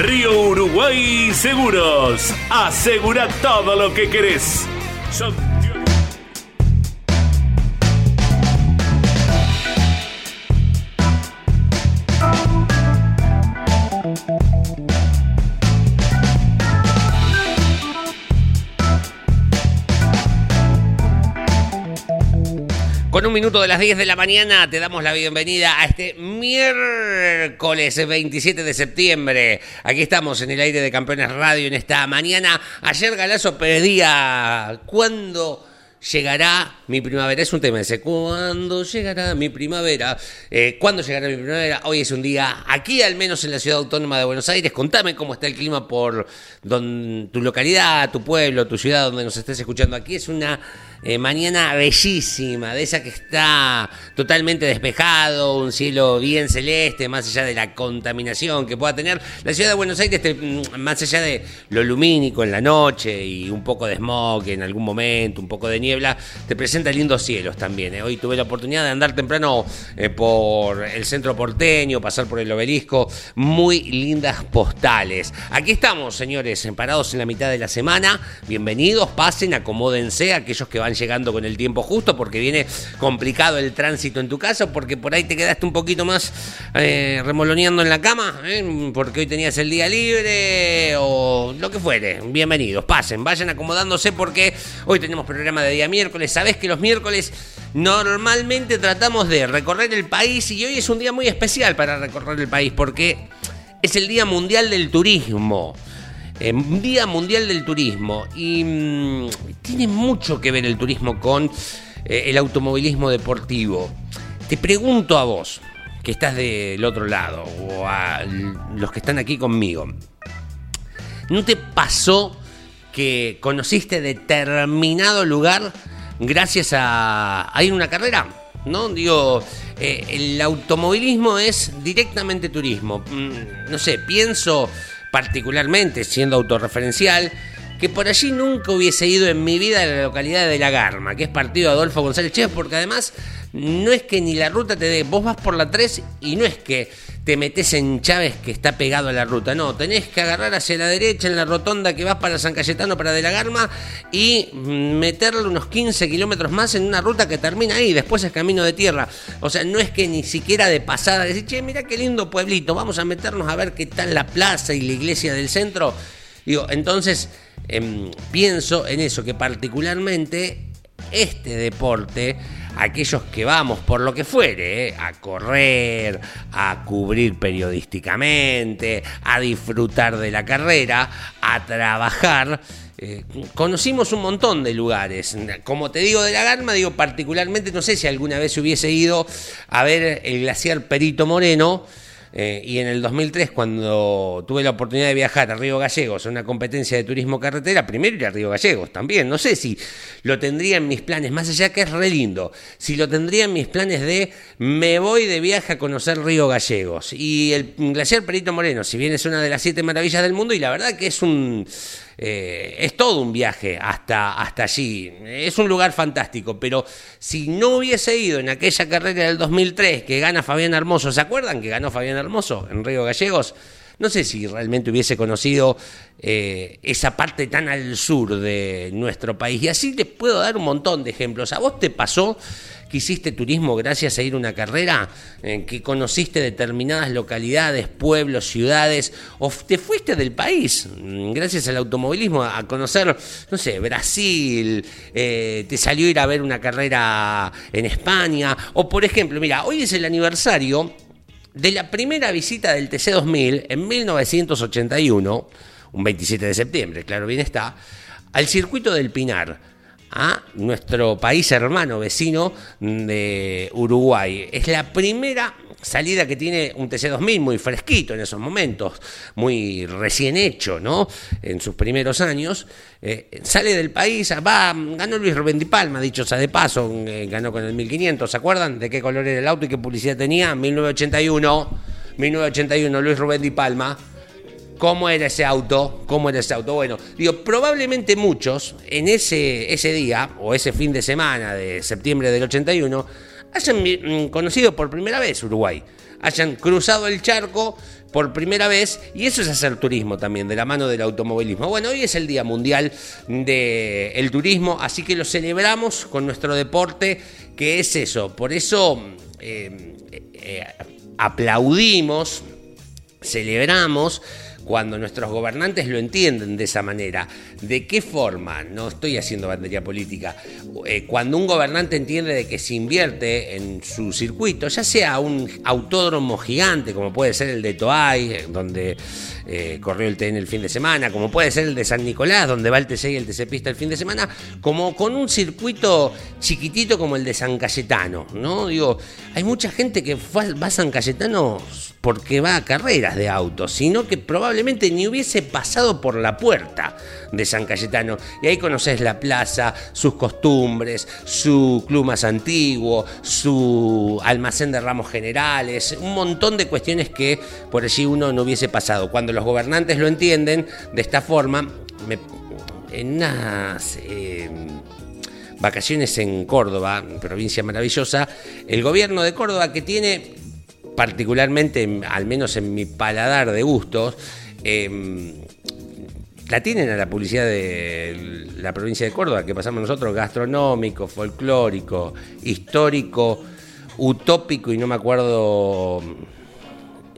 Río Uruguay Seguros. Asegura todo lo que querés. Con un minuto de las 10 de la mañana te damos la bienvenida a este miércoles 27 de septiembre. Aquí estamos en el aire de Campeones Radio en esta mañana. Ayer Galazo pedía cuándo llegará mi primavera. Es un tema ese. ¿Cuándo llegará mi primavera? Eh, ¿Cuándo llegará mi primavera? Hoy es un día aquí, al menos en la ciudad autónoma de Buenos Aires. Contame cómo está el clima por tu localidad, tu pueblo, tu ciudad, donde nos estés escuchando. Aquí es una eh, mañana bellísima, de esa que está totalmente despejado, un cielo bien celeste, más allá de la contaminación que pueda tener. La ciudad de Buenos Aires, mm, más allá de lo lumínico en la noche y un poco de smog en algún momento, un poco de niebla, te presenta lindos cielos también. ¿eh? Hoy tuve la oportunidad de andar temprano eh, por el centro porteño, pasar por el obelisco, muy lindas postales. Aquí estamos, señores, parados en la mitad de la semana. Bienvenidos, pasen, acomódense, aquellos que van llegando con el tiempo justo porque viene complicado el tránsito en tu casa, porque por ahí te quedaste un poquito más eh, remoloneando en la cama, ¿eh? porque hoy tenías el día libre o lo que fuere. Bienvenidos, pasen, vayan acomodándose porque hoy tenemos programa de día miércoles. Sabes que los miércoles normalmente tratamos de recorrer el país y hoy es un día muy especial para recorrer el país porque es el Día Mundial del Turismo. Eh, Día Mundial del Turismo. Y mm, tiene mucho que ver el turismo con eh, el automovilismo deportivo. Te pregunto a vos, que estás del otro lado, o a los que están aquí conmigo, ¿no te pasó que conociste determinado lugar gracias a, a ir a una carrera? ¿No? Digo, eh, el automovilismo es directamente turismo. Mm, no sé, pienso particularmente siendo autorreferencial, que por allí nunca hubiese ido en mi vida a la localidad de La Garma, que es partido de Adolfo González Chávez, porque además no es que ni la ruta te dé, vos vas por la 3 y no es que te metes en Chávez que está pegado a la ruta, no, tenés que agarrar hacia la derecha en la rotonda que vas para San Cayetano, para De la Garma, y meterle unos 15 kilómetros más en una ruta que termina ahí, después es camino de tierra. O sea, no es que ni siquiera de pasada decir, che, mira qué lindo pueblito, vamos a meternos a ver qué tal la plaza y la iglesia del centro. Digo, entonces em, pienso en eso, que particularmente este deporte aquellos que vamos por lo que fuere, a correr, a cubrir periodísticamente, a disfrutar de la carrera, a trabajar. Eh, conocimos un montón de lugares. Como te digo de la Garma, digo particularmente, no sé si alguna vez hubiese ido a ver el glaciar Perito Moreno eh, y en el 2003, cuando tuve la oportunidad de viajar a Río Gallegos una competencia de turismo carretera, primero ir a Río Gallegos también. No sé si lo tendría en mis planes, más allá que es re lindo, si lo tendría en mis planes de me voy de viaje a conocer Río Gallegos. Y el glaciar Perito Moreno, si bien es una de las siete maravillas del mundo, y la verdad que es un eh, es todo un viaje hasta, hasta allí. Es un lugar fantástico, pero si no hubiese ido en aquella carrera del 2003 que gana Fabián Hermoso, ¿se acuerdan que ganó Fabián Hermoso en Río Gallegos? No sé si realmente hubiese conocido eh, esa parte tan al sur de nuestro país. Y así te puedo dar un montón de ejemplos. ¿A vos te pasó que hiciste turismo gracias a ir a una carrera, en que conociste determinadas localidades, pueblos, ciudades, o te fuiste del país mm, gracias al automovilismo a conocer, no sé, Brasil, eh, te salió ir a ver una carrera en España, o por ejemplo, mira, hoy es el aniversario de la primera visita del TC2000 en 1981, un 27 de septiembre, claro, bien está, al circuito del Pinar a nuestro país hermano vecino de Uruguay. Es la primera salida que tiene un TC2000 muy fresquito en esos momentos, muy recién hecho, ¿no? En sus primeros años. Eh, sale del país, va, ganó Luis Rubén Di Palma, dicho sea de paso, eh, ganó con el 1500, ¿se acuerdan de qué color era el auto y qué publicidad tenía? 1981, 1981, Luis Rubén Di Palma. ¿Cómo era ese auto? ¿Cómo era ese auto? Bueno, digo, probablemente muchos en ese, ese día o ese fin de semana de septiembre del 81 hayan mm, conocido por primera vez Uruguay, hayan cruzado el charco por primera vez y eso es hacer turismo también, de la mano del automovilismo. Bueno, hoy es el Día Mundial del Turismo, así que lo celebramos con nuestro deporte, que es eso. Por eso eh, eh, aplaudimos, celebramos cuando nuestros gobernantes lo entienden de esa manera. ¿De qué forma? No estoy haciendo bandería política. Eh, cuando un gobernante entiende de que se invierte en su circuito, ya sea un autódromo gigante, como puede ser el de Toay, eh, donde eh, corrió el TN el fin de semana, como puede ser el de San Nicolás, donde va el TC y el TC Pista el fin de semana, como con un circuito chiquitito como el de San Cayetano, ¿no? Digo, hay mucha gente que va a San Cayetano porque va a carreras de autos, sino que probablemente ni hubiese pasado por la puerta de San Cayetano. Y ahí conoces la plaza, sus costumbres, su club más antiguo, su almacén de ramos generales, un montón de cuestiones que por allí uno no hubiese pasado. Cuando los gobernantes lo entienden de esta forma, en unas... Eh, vacaciones en Córdoba, provincia maravillosa, el gobierno de Córdoba que tiene particularmente, al menos en mi paladar de gustos, em, la tienen a la publicidad de la provincia de Córdoba, que pasamos nosotros, gastronómico, folclórico, histórico, utópico y no me acuerdo,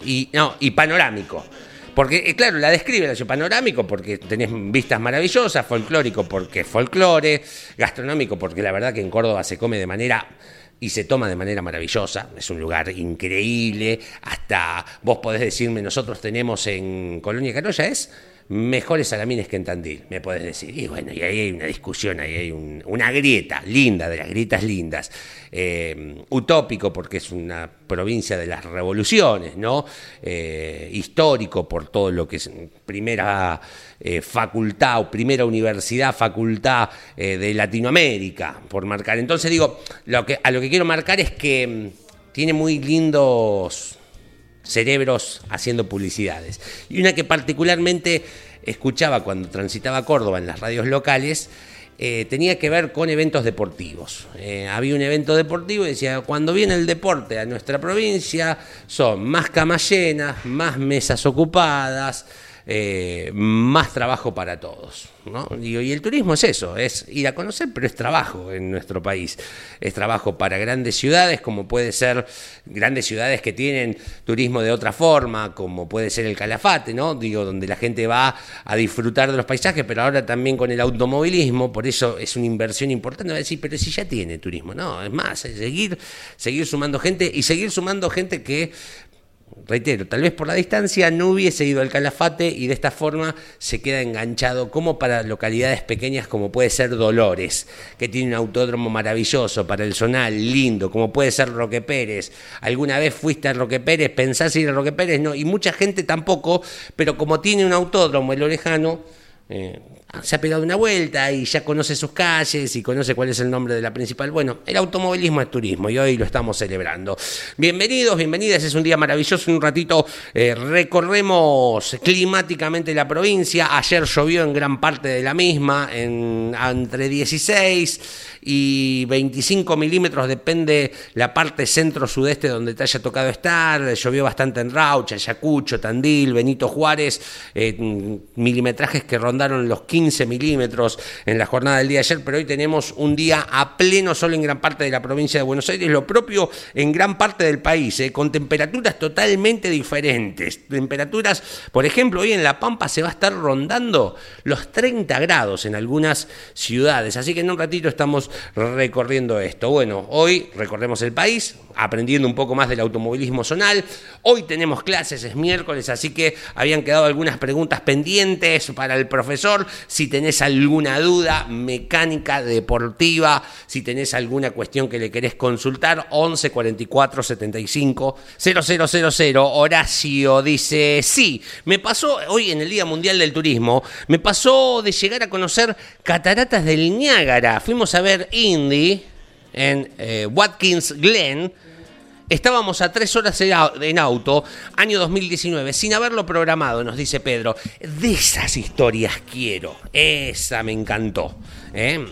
y, no, y panorámico. Porque, eh, claro, la describe la panorámico porque tenés vistas maravillosas, folclórico porque folclore, gastronómico porque la verdad que en Córdoba se come de manera y se toma de manera maravillosa. Es un lugar increíble. Hasta vos podés decirme, nosotros tenemos en Colonia Carolla, ¿es? Mejores salamines que en Tandil, me puedes decir. Y bueno, y ahí hay una discusión, ahí hay una grieta linda, de las grietas lindas. Eh, utópico porque es una provincia de las revoluciones, ¿no? Eh, histórico por todo lo que es primera eh, facultad o primera universidad, facultad de Latinoamérica, por marcar. Entonces digo, a lo que quiero marcar es que mm, tiene muy lindos cerebros haciendo publicidades. Y una que particularmente escuchaba cuando transitaba Córdoba en las radios locales, eh, tenía que ver con eventos deportivos. Eh, había un evento deportivo y decía, cuando viene el deporte a nuestra provincia, son más camas llenas, más mesas ocupadas, eh, más trabajo para todos. ¿no? y el turismo es eso, es ir a conocer, pero es trabajo en nuestro país. Es trabajo para grandes ciudades, como puede ser grandes ciudades que tienen turismo de otra forma, como puede ser el Calafate, ¿no? Digo, donde la gente va a disfrutar de los paisajes, pero ahora también con el automovilismo, por eso es una inversión importante. Va a decir, pero si ya tiene turismo, no, es más, seguir sumando gente y seguir sumando gente que reitero, tal vez por la distancia no hubiese ido al Calafate y de esta forma se queda enganchado como para localidades pequeñas como puede ser Dolores, que tiene un autódromo maravilloso para el zonal, lindo, como puede ser Roque Pérez. ¿Alguna vez fuiste a Roque Pérez? ¿Pensás ir a Roque Pérez? No, y mucha gente tampoco, pero como tiene un autódromo el orejano, eh, se ha pegado una vuelta y ya conoce sus calles y conoce cuál es el nombre de la principal. Bueno, el automovilismo es turismo y hoy lo estamos celebrando. Bienvenidos, bienvenidas, es un día maravilloso. Un ratito eh, recorremos climáticamente la provincia. Ayer llovió en gran parte de la misma, en, entre 16 y 25 milímetros, depende la parte centro-sudeste donde te haya tocado estar. Llovió bastante en Raucha, Ayacucho, Tandil, Benito Juárez, eh, milimetrajes que rondaron los 15 milímetros en la jornada del día de ayer, pero hoy tenemos un día a pleno sol en gran parte de la provincia de Buenos Aires, lo propio en gran parte del país, eh, con temperaturas totalmente diferentes. Temperaturas, por ejemplo, hoy en La Pampa se va a estar rondando los 30 grados en algunas ciudades, así que en un ratito estamos recorriendo esto. Bueno, hoy recorremos el país, aprendiendo un poco más del automovilismo zonal. Hoy tenemos clases, es miércoles, así que habían quedado algunas preguntas pendientes para el profesor Si tenés alguna duda mecánica, deportiva, si tenés alguna cuestión que le querés consultar, 11 44 75 0000. Horacio dice, sí, me pasó hoy en el Día Mundial del Turismo, me pasó de llegar a conocer cataratas del Niágara. Fuimos a ver Indy en eh, Watkins Glen Estábamos a tres horas en auto, año 2019, sin haberlo programado, nos dice Pedro. De esas historias quiero. Esa me encantó. ¿eh?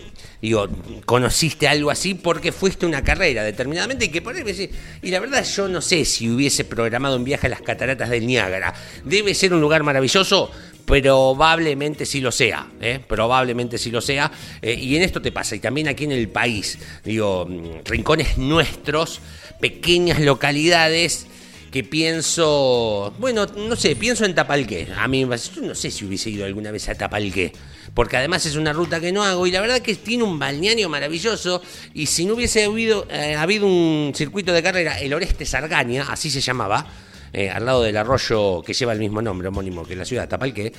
Digo, conociste algo así porque fuiste una carrera determinadamente y que por ahí y la verdad yo no sé si hubiese programado un viaje a las cataratas del Niágara. Debe ser un lugar maravilloso, probablemente sí lo sea, ¿eh? probablemente sí lo sea. Eh, y en esto te pasa, y también aquí en el país, digo, mm, rincones nuestros pequeñas localidades que pienso, bueno, no sé, pienso en Tapalqué. A mí, yo no sé si hubiese ido alguna vez a Tapalqué, porque además es una ruta que no hago y la verdad que tiene un balneario maravilloso y si no hubiese habido, eh, habido un circuito de carrera, el Oreste Sargaña, así se llamaba, eh, al lado del arroyo que lleva el mismo nombre homónimo que la ciudad Tapalqué,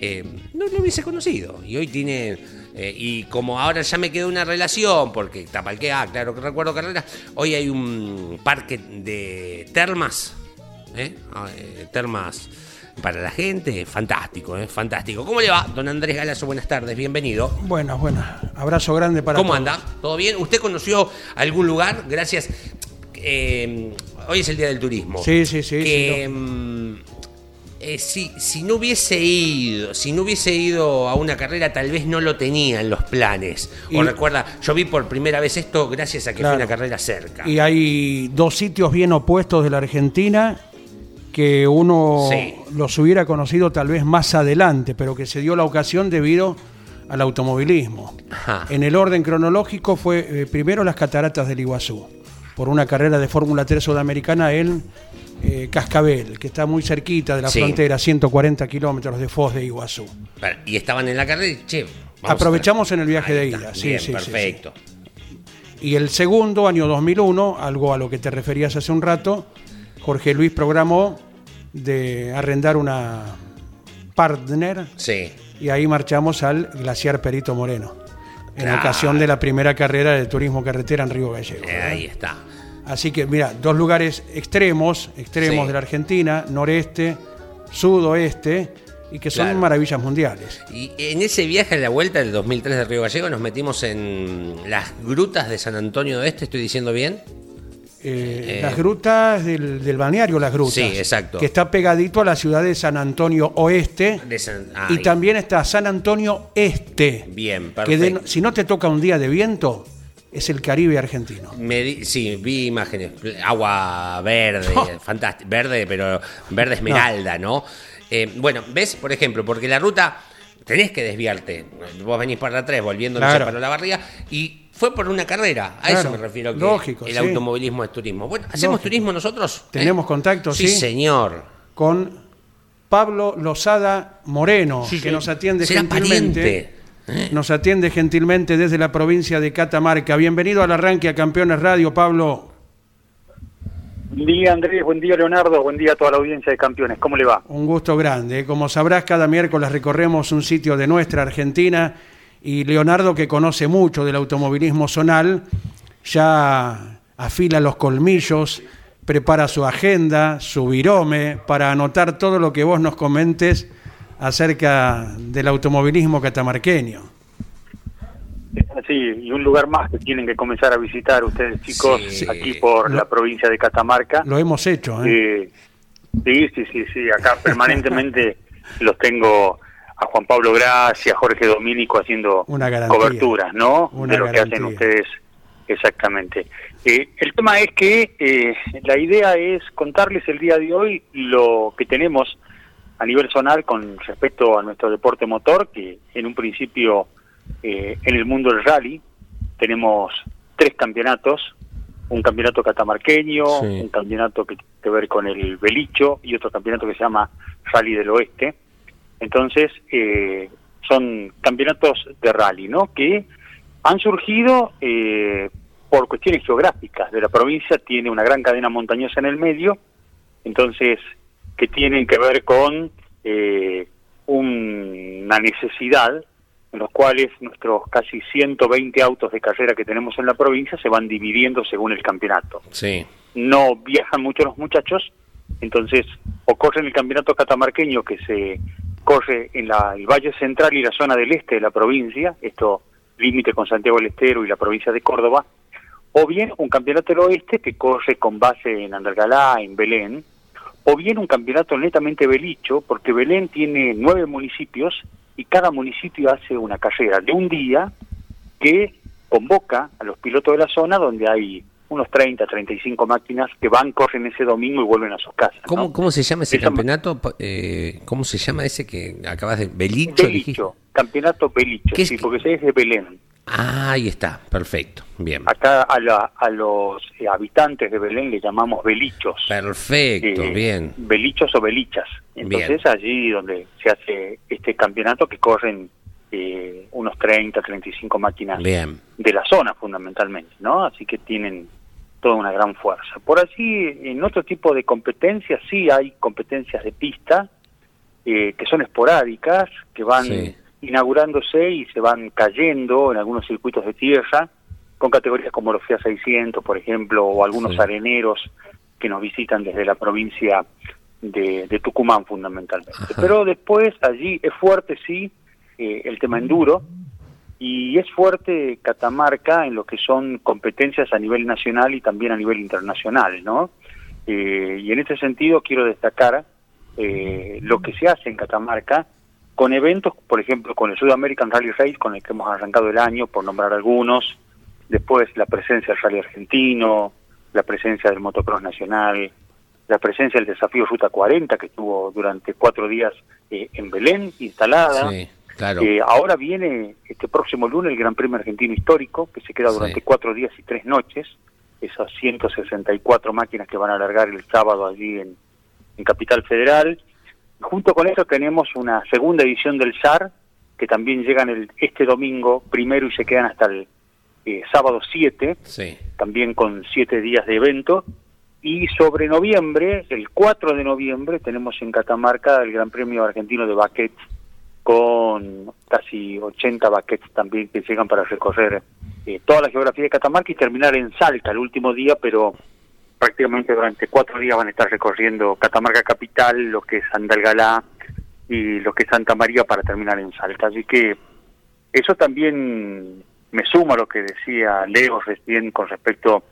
eh, no lo hubiese conocido. Y hoy tiene, y como ahora ya me quedó una relación, porque Tapalqué, ah, claro que recuerdo carrera, hoy hay un parque de termas, ah, termas para la gente, fantástico, fantástico. ¿Cómo le va, don Andrés Galazo? Buenas tardes, bienvenido. Buenas, buenas. Abrazo grande para ¿Cómo anda? ¿Todo bien? ¿Usted conoció algún lugar? Gracias. Eh, hoy es el Día del Turismo. Sí, sí, sí. Que, mm, eh, si, si, no hubiese ido, si no hubiese ido a una carrera, tal vez no lo tenía en los planes. o recuerda, yo vi por primera vez esto gracias a que fue una carrera cerca. Y hay dos sitios bien opuestos de la Argentina que uno los hubiera conocido tal vez más adelante, pero que se dio la ocasión debido al automovilismo. En el orden cronológico fue eh, primero las cataratas del Iguazú por una carrera de Fórmula 3 sudamericana en eh, Cascabel, que está muy cerquita de la frontera, 140 kilómetros de Foz de Iguazú. Y estaban en la carrera y, che, Aprovechamos en el viaje de ida, sí, sí, perfecto. y el segundo, año 2001, algo a lo que te referías hace un rato, Jorge Luis programó de arrendar una partner. Sí. Y ahí marchamos al Glaciar Perito Moreno en ocasión de la primera carrera de turismo carretera en Río Gallego. Eh, ahí está. Así que, mira, dos lugares extremos, extremos de la Argentina, noreste, sudoeste, y que son maravillas mundiales. Y en ese viaje a la vuelta del 2003 de Río Gallego nos metimos en las grutas de San Antonio de Este, ¿estoy diciendo bien? Eh, las grutas del, balneario Las Grutas. Sí, exacto. Que está pegadito a la ciudad de San Antonio Oeste. y también está San Antonio Este. Bien, perfecto. Que si no te toca un día de viento, es el Caribe argentino. sí, vi imágenes. Agua verde, fantástico. Verde, pero verde esmeralda, ¿no? Eh, bueno, ¿ves? Por ejemplo, porque la ruta tenés que desviarte. Vos venís por la 3 volviendo para la barriga y fue por una carrera. A eso me refiero. Que lógico, el automovilismo es turismo. Bueno, ¿hacemos turismo nosotros? Tenemos contacto, sí. Sí, señor. Con Pablo Lozada Moreno, que nos atiende gentilmente. ¿eh? Nos atiende gentilmente desde la provincia de Catamarca. Bienvenido al arranque a Campeones Radio, Pablo. Buen día Andrés, buen día Leonardo, buen día a toda la audiencia de campeones. ¿Cómo le va? Un gusto grande. Como sabrás, cada miércoles recorremos un sitio de nuestra Argentina y Leonardo, que conoce mucho del automovilismo zonal, ya afila los colmillos, prepara su agenda, su virome, para anotar todo lo que vos nos comentes acerca del automovilismo catamarqueño. Sí, y un lugar más que tienen que comenzar a visitar ustedes, chicos, aquí por la provincia de Catamarca. Lo hemos hecho, ¿eh? sí, sí, sí, sí, acá permanentemente los tengo a Juan Pablo Gracia, a Jorge Domínico haciendo coberturas, ¿no? de lo que hacen ustedes exactamente. Eh, el tema es que eh, la idea es contarles el día de hoy lo que tenemos a nivel zonal con respecto a nuestro deporte motor, que en un principio eh, en el mundo del rally tenemos tres campeonatos, un campeonato catamarqueño, un campeonato que tiene que ver con el Belicho y otro campeonato que se llama Rally del Oeste. Entonces, eh, son campeonatos de rally, ¿no? Que han surgido eh, por cuestiones geográficas. De la provincia tiene una gran cadena montañosa en el medio, entonces, que tienen que ver con eh, una necesidad en los cuales nuestros casi 120 autos de carrera que tenemos en la provincia se van dividiendo según el campeonato. Sí. No viajan mucho los muchachos, entonces o corren el campeonato catamarqueño que se corre en la, el Valle Central y la zona del este de la provincia, esto límite con Santiago del Estero y la provincia de Córdoba, o bien un campeonato del oeste que corre con base en Andalgalá, en Belén, o bien un campeonato netamente belicho, porque Belén tiene nueve municipios y cada municipio hace una carrera de un día que convoca a los pilotos de la zona donde hay unos 30, 35 máquinas que van, corren ese domingo y vuelven a sus casas. ¿Cómo, ¿cómo se llama ese campeonato? Eh, ¿Cómo se llama ese que acabas de... Belicho? Belicho, campeonato Belicho, sí, porque ese es de Belén. Ah, ahí está, perfecto, bien. Acá a, la, a los eh, habitantes de Belén le llamamos belichos. Perfecto, eh, bien. Belichos o belichas. Entonces allí donde se hace este campeonato que corren eh, unos 30, 35 máquinas de la zona fundamentalmente, ¿no? Así que tienen toda una gran fuerza. Por así, en otro tipo de competencias sí hay competencias de pista que son esporádicas, que van inaugurándose y se van cayendo en algunos circuitos de tierra, con categorías como los FIA 600, por ejemplo, o algunos areneros que nos visitan desde la provincia de, Tucumán fundamentalmente. Pero después allí es fuerte, sí, eh, el tema enduro, y es fuerte Catamarca en lo que son competencias a nivel nacional y también a nivel internacional, ¿no? Eh, y en este sentido quiero destacar eh, lo que se hace en Catamarca con eventos, por ejemplo, con el South American Rally Race, con el que hemos arrancado el año, por nombrar algunos, después la presencia del Rally Argentino, la presencia del Motocross Nacional, la presencia del Desafío Ruta 40, que estuvo durante cuatro días eh, en Belén, instalada. Sí, claro. Eh, ahora viene este próximo lunes el Gran Premio Argentino Histórico, que se queda durante cuatro días y tres noches, esas 164 máquinas que van a alargar el sábado allí en, en Capital Federal Junto con eso tenemos una segunda edición del SAR, que también llegan el, este domingo primero y se quedan hasta el eh, sábado 7, también con siete días de evento. Y sobre noviembre, el 4 de noviembre, tenemos en Catamarca el Gran Premio Argentino de Baquets, con casi 80 baquets también que llegan para recorrer eh, toda la geografía de Catamarca y terminar en Salta el último día, pero prácticamente durante cuatro días van a estar recorriendo Catamarca Capital, lo que es Andalgalá y lo que es Santa María para terminar en Salta. Así que eso también me suma a lo que decía Leo recién con respecto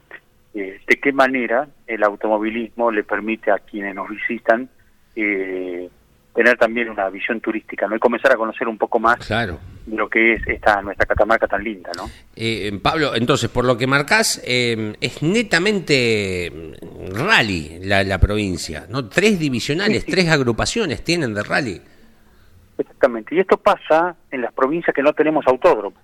eh, de qué manera el automovilismo le permite a quienes nos visitan eh, tener también una visión turística, ¿no? Y comenzar a conocer un poco más claro. de lo que es esta nuestra Catamarca tan linda, ¿no? Eh, Pablo, entonces, por lo que marcás, eh, es netamente mm, rally la, la, provincia, ¿no? Tres divisionales, tres agrupaciones tienen de rally. Exactamente, y esto pasa en las provincias que no tenemos autódromo.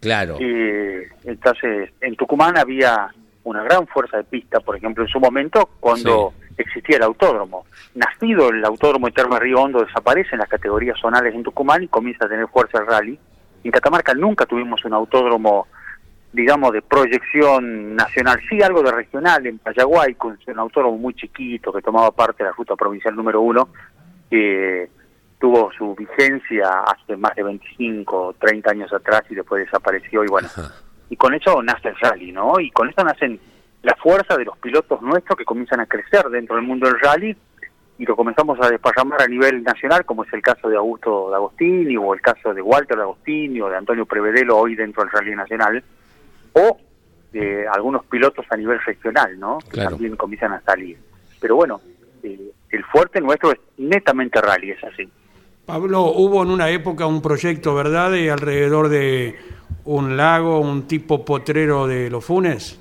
Claro. Eh, entonces, en Tucumán había una gran fuerza de pista, por ejemplo, en su momento, cuando existía el autódromo. Nacido el autódromo de Río Hondo desaparece en las categorías zonales en Tucumán y comienza a tener fuerza el rally. En Catamarca nunca tuvimos un autódromo, digamos, de proyección nacional, sí algo de regional en Payaguay, con un autódromo muy chiquito que tomaba parte de la ruta provincial número uno, que tuvo su vigencia hace más de 25 o 30 años atrás y después desapareció y bueno, y con eso nace el rally, ¿no? Y con eso nacen la fuerza de los pilotos nuestros que comienzan a crecer dentro del mundo del rally y lo comenzamos a desparramar a nivel nacional, como es el caso de Augusto D'Agostini o el caso de Walter D'Agostini o de Antonio Prevedelo hoy dentro del rally nacional, o de algunos pilotos a nivel regional, ¿no? Que también comienzan a salir. Pero bueno, eh, el fuerte nuestro es netamente rally, es así. Pablo, hubo en una época un proyecto, ¿verdad?, de alrededor de un lago, un tipo potrero de los Funes.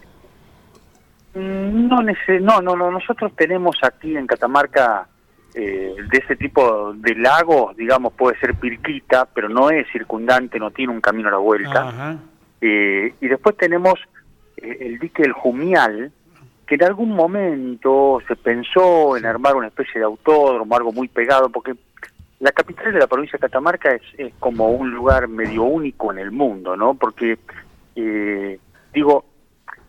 No, no, no, no, nosotros tenemos aquí en Catamarca eh, de ese tipo de lagos, digamos, puede ser Pirquita, pero no es circundante, no tiene un camino a la vuelta. Eh, y después tenemos eh, el dique del Jumial, que en algún momento se pensó en armar una especie de autódromo, algo muy pegado, porque la capital de la provincia de Catamarca es, es como un lugar medio único en el mundo, ¿no? Porque, digo,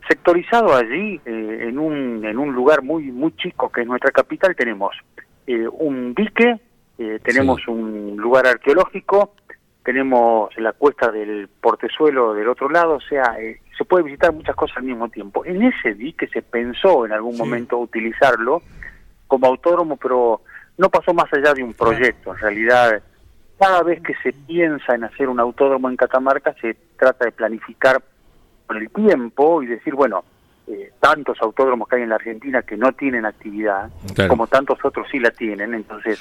sectorizado allí eh, en, un, en un lugar muy, muy chico que es nuestra capital tenemos eh, un dique Eh, tenemos un lugar arqueológico, tenemos la cuesta del portezuelo del otro lado, o sea, eh, se puede visitar muchas cosas al mismo tiempo. En ese dique se pensó en algún momento utilizarlo como autódromo, pero no pasó más allá de un proyecto. En realidad, cada vez que se piensa en hacer un autódromo en Catamarca, se trata de planificar con el tiempo y decir, bueno, eh, tantos autódromos que hay en la Argentina que no tienen actividad, como tantos otros sí la tienen, entonces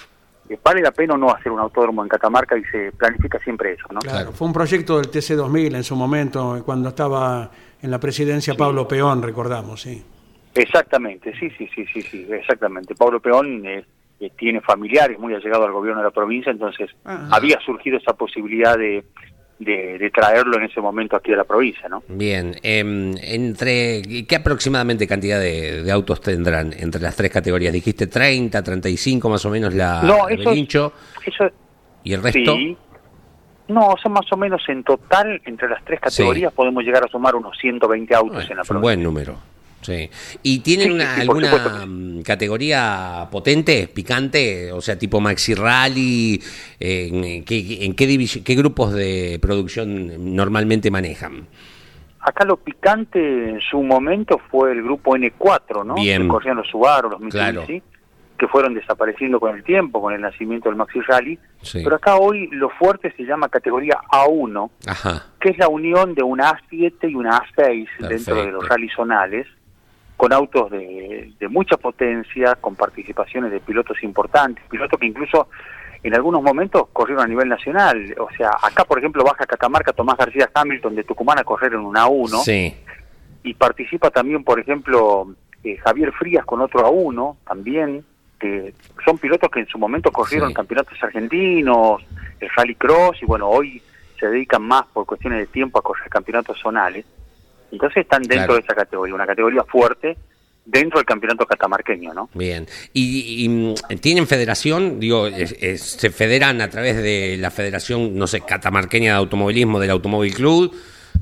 eh, vale la pena no hacer un autódromo en Catamarca y se planifica siempre eso, ¿no? Claro, fue un proyecto del TC2000 en su momento, cuando estaba en la presidencia Pablo Peón, recordamos, sí. Exactamente, sí, sí, sí, sí, sí, exactamente. Pablo Peón eh, tiene familiares muy allegados al gobierno de la provincia, entonces había surgido esa posibilidad de, de, traerlo en ese momento aquí a la provincia, ¿no? Bien, em, entre ¿qué aproximadamente cantidad de, autos tendrán entre las tres categorías? Dijiste 30, 35 más o menos la no, eso, eso, y el resto. No, son más o menos en total entre las tres categorías podemos llegar a sumar unos 120 autos en la provincia. Un buen número. Sí. ¿Y tienen alguna mm, categoría potente, picante? O sea, tipo Maxi Rally. ¿En, qué, en qué, qué grupos de producción normalmente manejan? Acá lo picante en su momento fue el grupo N4, ¿no? Bien. Que corrían los Subaru, los Mitsubishi, que fueron desapareciendo con el tiempo, con el nacimiento del Maxi Rally. Pero acá hoy lo fuerte se llama categoría A1, que es la unión de una A7 y una A6 dentro de los rally zonales con autos de, mucha potencia, con participaciones de pilotos importantes, pilotos que incluso en algunos momentos corrieron a nivel nacional. O sea, acá, por ejemplo, baja Catamarca Tomás García Hamilton de Tucumán a correr en una A1. Sí. Y participa también, por ejemplo, eh, Javier Frías con otro A1 también, que son pilotos que en su momento corrieron campeonatos argentinos, el Rally Cross, y bueno, hoy se dedican más por cuestiones de tiempo a correr campeonatos zonales. Entonces están dentro de esa categoría, una categoría fuerte dentro del campeonato catamarqueño, ¿no? Bien. ¿Y, mm, tienen federación? Digo, ¿se federan a través de la federación, no sé, catamarqueña de automovilismo del Automóvil Club?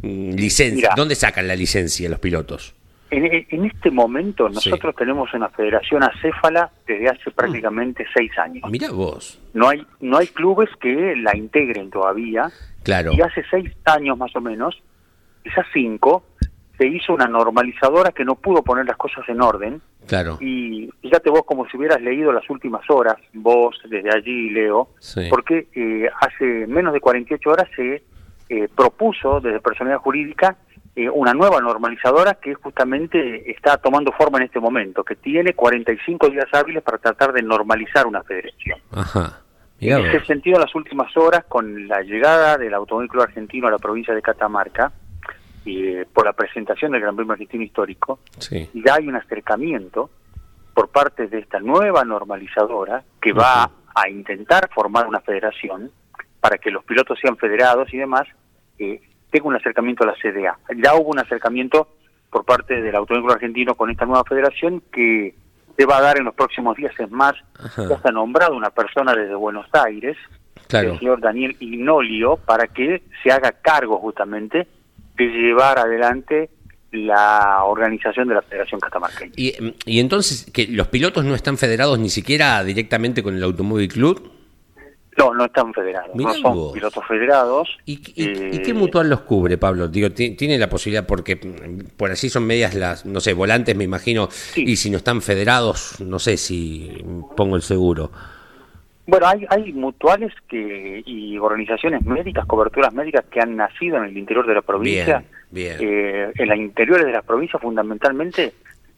Mm, licencia. ¿Dónde sacan la licencia los pilotos? En, este momento nosotros tenemos una federación acéfala desde hace mm. prácticamente seis años. Mira vos. No hay, no hay clubes que la integren todavía. Claro. Y hace seis años más o menos, quizás cinco, se hizo una normalizadora que no pudo poner las cosas en orden. Claro. Y fíjate vos como si hubieras leído las últimas horas, vos desde allí, Leo, porque eh, hace menos de 48 horas se eh, propuso desde personalidad jurídica eh, una nueva normalizadora que justamente está tomando forma en este momento, que tiene 45 días hábiles para tratar de normalizar una federación. Ajá. En ese sentido, en las últimas horas, con la llegada del Automóvil Club Argentino a la provincia de Catamarca, y por la presentación del Gran Premio Argentino Histórico, ya hay un acercamiento por parte de esta nueva normalizadora que va a intentar formar una federación para que los pilotos sean federados y demás, eh, tenga un acercamiento a la CDA. Ya hubo un acercamiento por parte del Automóvil Argentino con esta nueva federación que se va a dar en los próximos días. Es más, ya está nombrado una persona desde Buenos Aires, el señor Daniel Ignolio, para que se haga cargo justamente de llevar adelante la organización de la Federación Catamarqueña. ¿Y, y entonces que los pilotos no están federados ni siquiera directamente con el Automóvil Club? No, no están federados, no son pilotos federados. ¿Y, qué eh, mutual los cubre, Pablo? Digo, tiene la posibilidad, porque mm, por así son medias las, no sé, volantes, me imagino, y si no están federados, no sé si pongo el seguro. Bueno, hay, hay mutuales que y organizaciones médicas, coberturas médicas que han nacido en el interior de la provincia, eh, en las interiores de la provincia fundamentalmente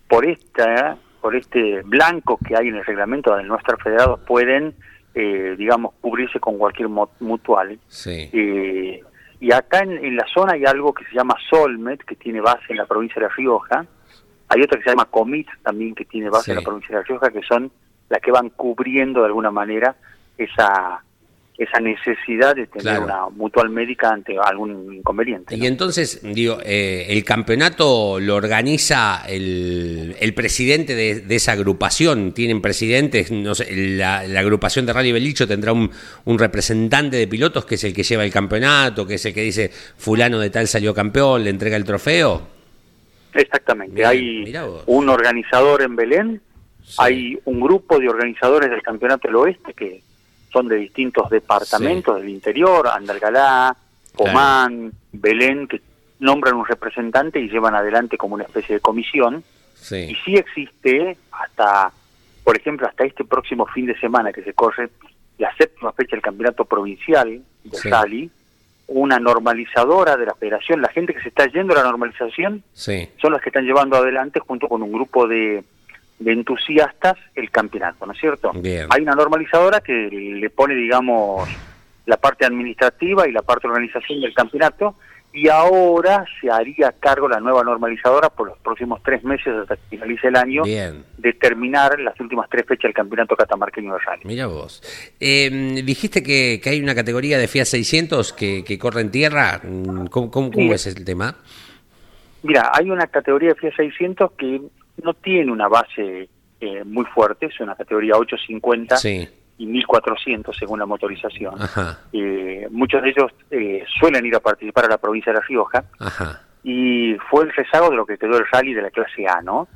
por esta por este blanco que hay en el reglamento de nuestros federados pueden, eh, digamos, cubrirse con cualquier mutual. Eh, y acá en, la zona hay algo que se llama Solmet, que tiene base en la provincia de La Rioja. Hay otra que se llama Comit, también, que tiene base en la provincia de La Rioja, que son las que van cubriendo de alguna manera esa esa necesidad de tener una mutual médica ante algún inconveniente. Y entonces, digo, eh, el campeonato lo organiza el, el presidente de, esa agrupación, tienen presidentes, no sé, la, agrupación de Rally Belicho tendrá un, un, representante de pilotos que es el que lleva el campeonato, que es el que dice fulano de tal salió campeón, le entrega el trofeo. Exactamente, hay un organizador en Belén hay un grupo de organizadores del Campeonato del Oeste que son de distintos departamentos del interior, Andalgalá, Pomán, Belén, que nombran un representante y llevan adelante como una especie de comisión. Y sí existe hasta, por ejemplo, hasta este próximo fin de semana que se corre la séptima fecha del campeonato provincial de Sali, una normalizadora de la federación, la gente que se está yendo a la normalización son las que están llevando adelante junto con un grupo de, de entusiastas el campeonato, ¿no es cierto? Hay una normalizadora que le pone, digamos, la parte administrativa y la parte de organización del campeonato y ahora se haría cargo la nueva normalizadora por los próximos tres meses hasta que finalice el año de terminar las últimas tres fechas del campeonato catamarqueño de rally. Mira vos. Eh, dijiste que, hay una categoría de FIA 600 que, corre en tierra. Mm, ¿Cómo, cómo, es el tema? Mira, hay una categoría de FIA 600 que no tiene una base eh, muy fuerte, es una categoría 850. Sí y 1.400 según la motorización. Eh, muchos de ellos eh, suelen ir a participar a la provincia de La Rioja y fue el rezago de lo que quedó el rally de la clase A, ¿no?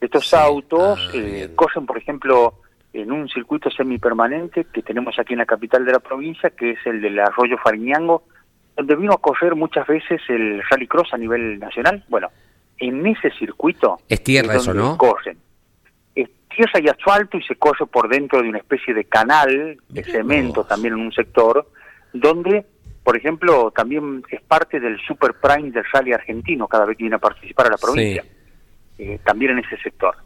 Estos autos ah, eh, corren, por ejemplo, en un circuito semipermanente que tenemos aquí en la capital de la provincia, que es el del Arroyo Fariñango, donde vino a correr muchas veces el rally cross a nivel nacional. Bueno, en ese circuito... Es tierra eso, ¿no? Corren tierra y asfalto y se corre por dentro de una especie de canal de cemento también en un sector, donde, por ejemplo, también es parte del Super Prime del Rally argentino cada vez que viene a participar a la provincia, eh, también en ese sector.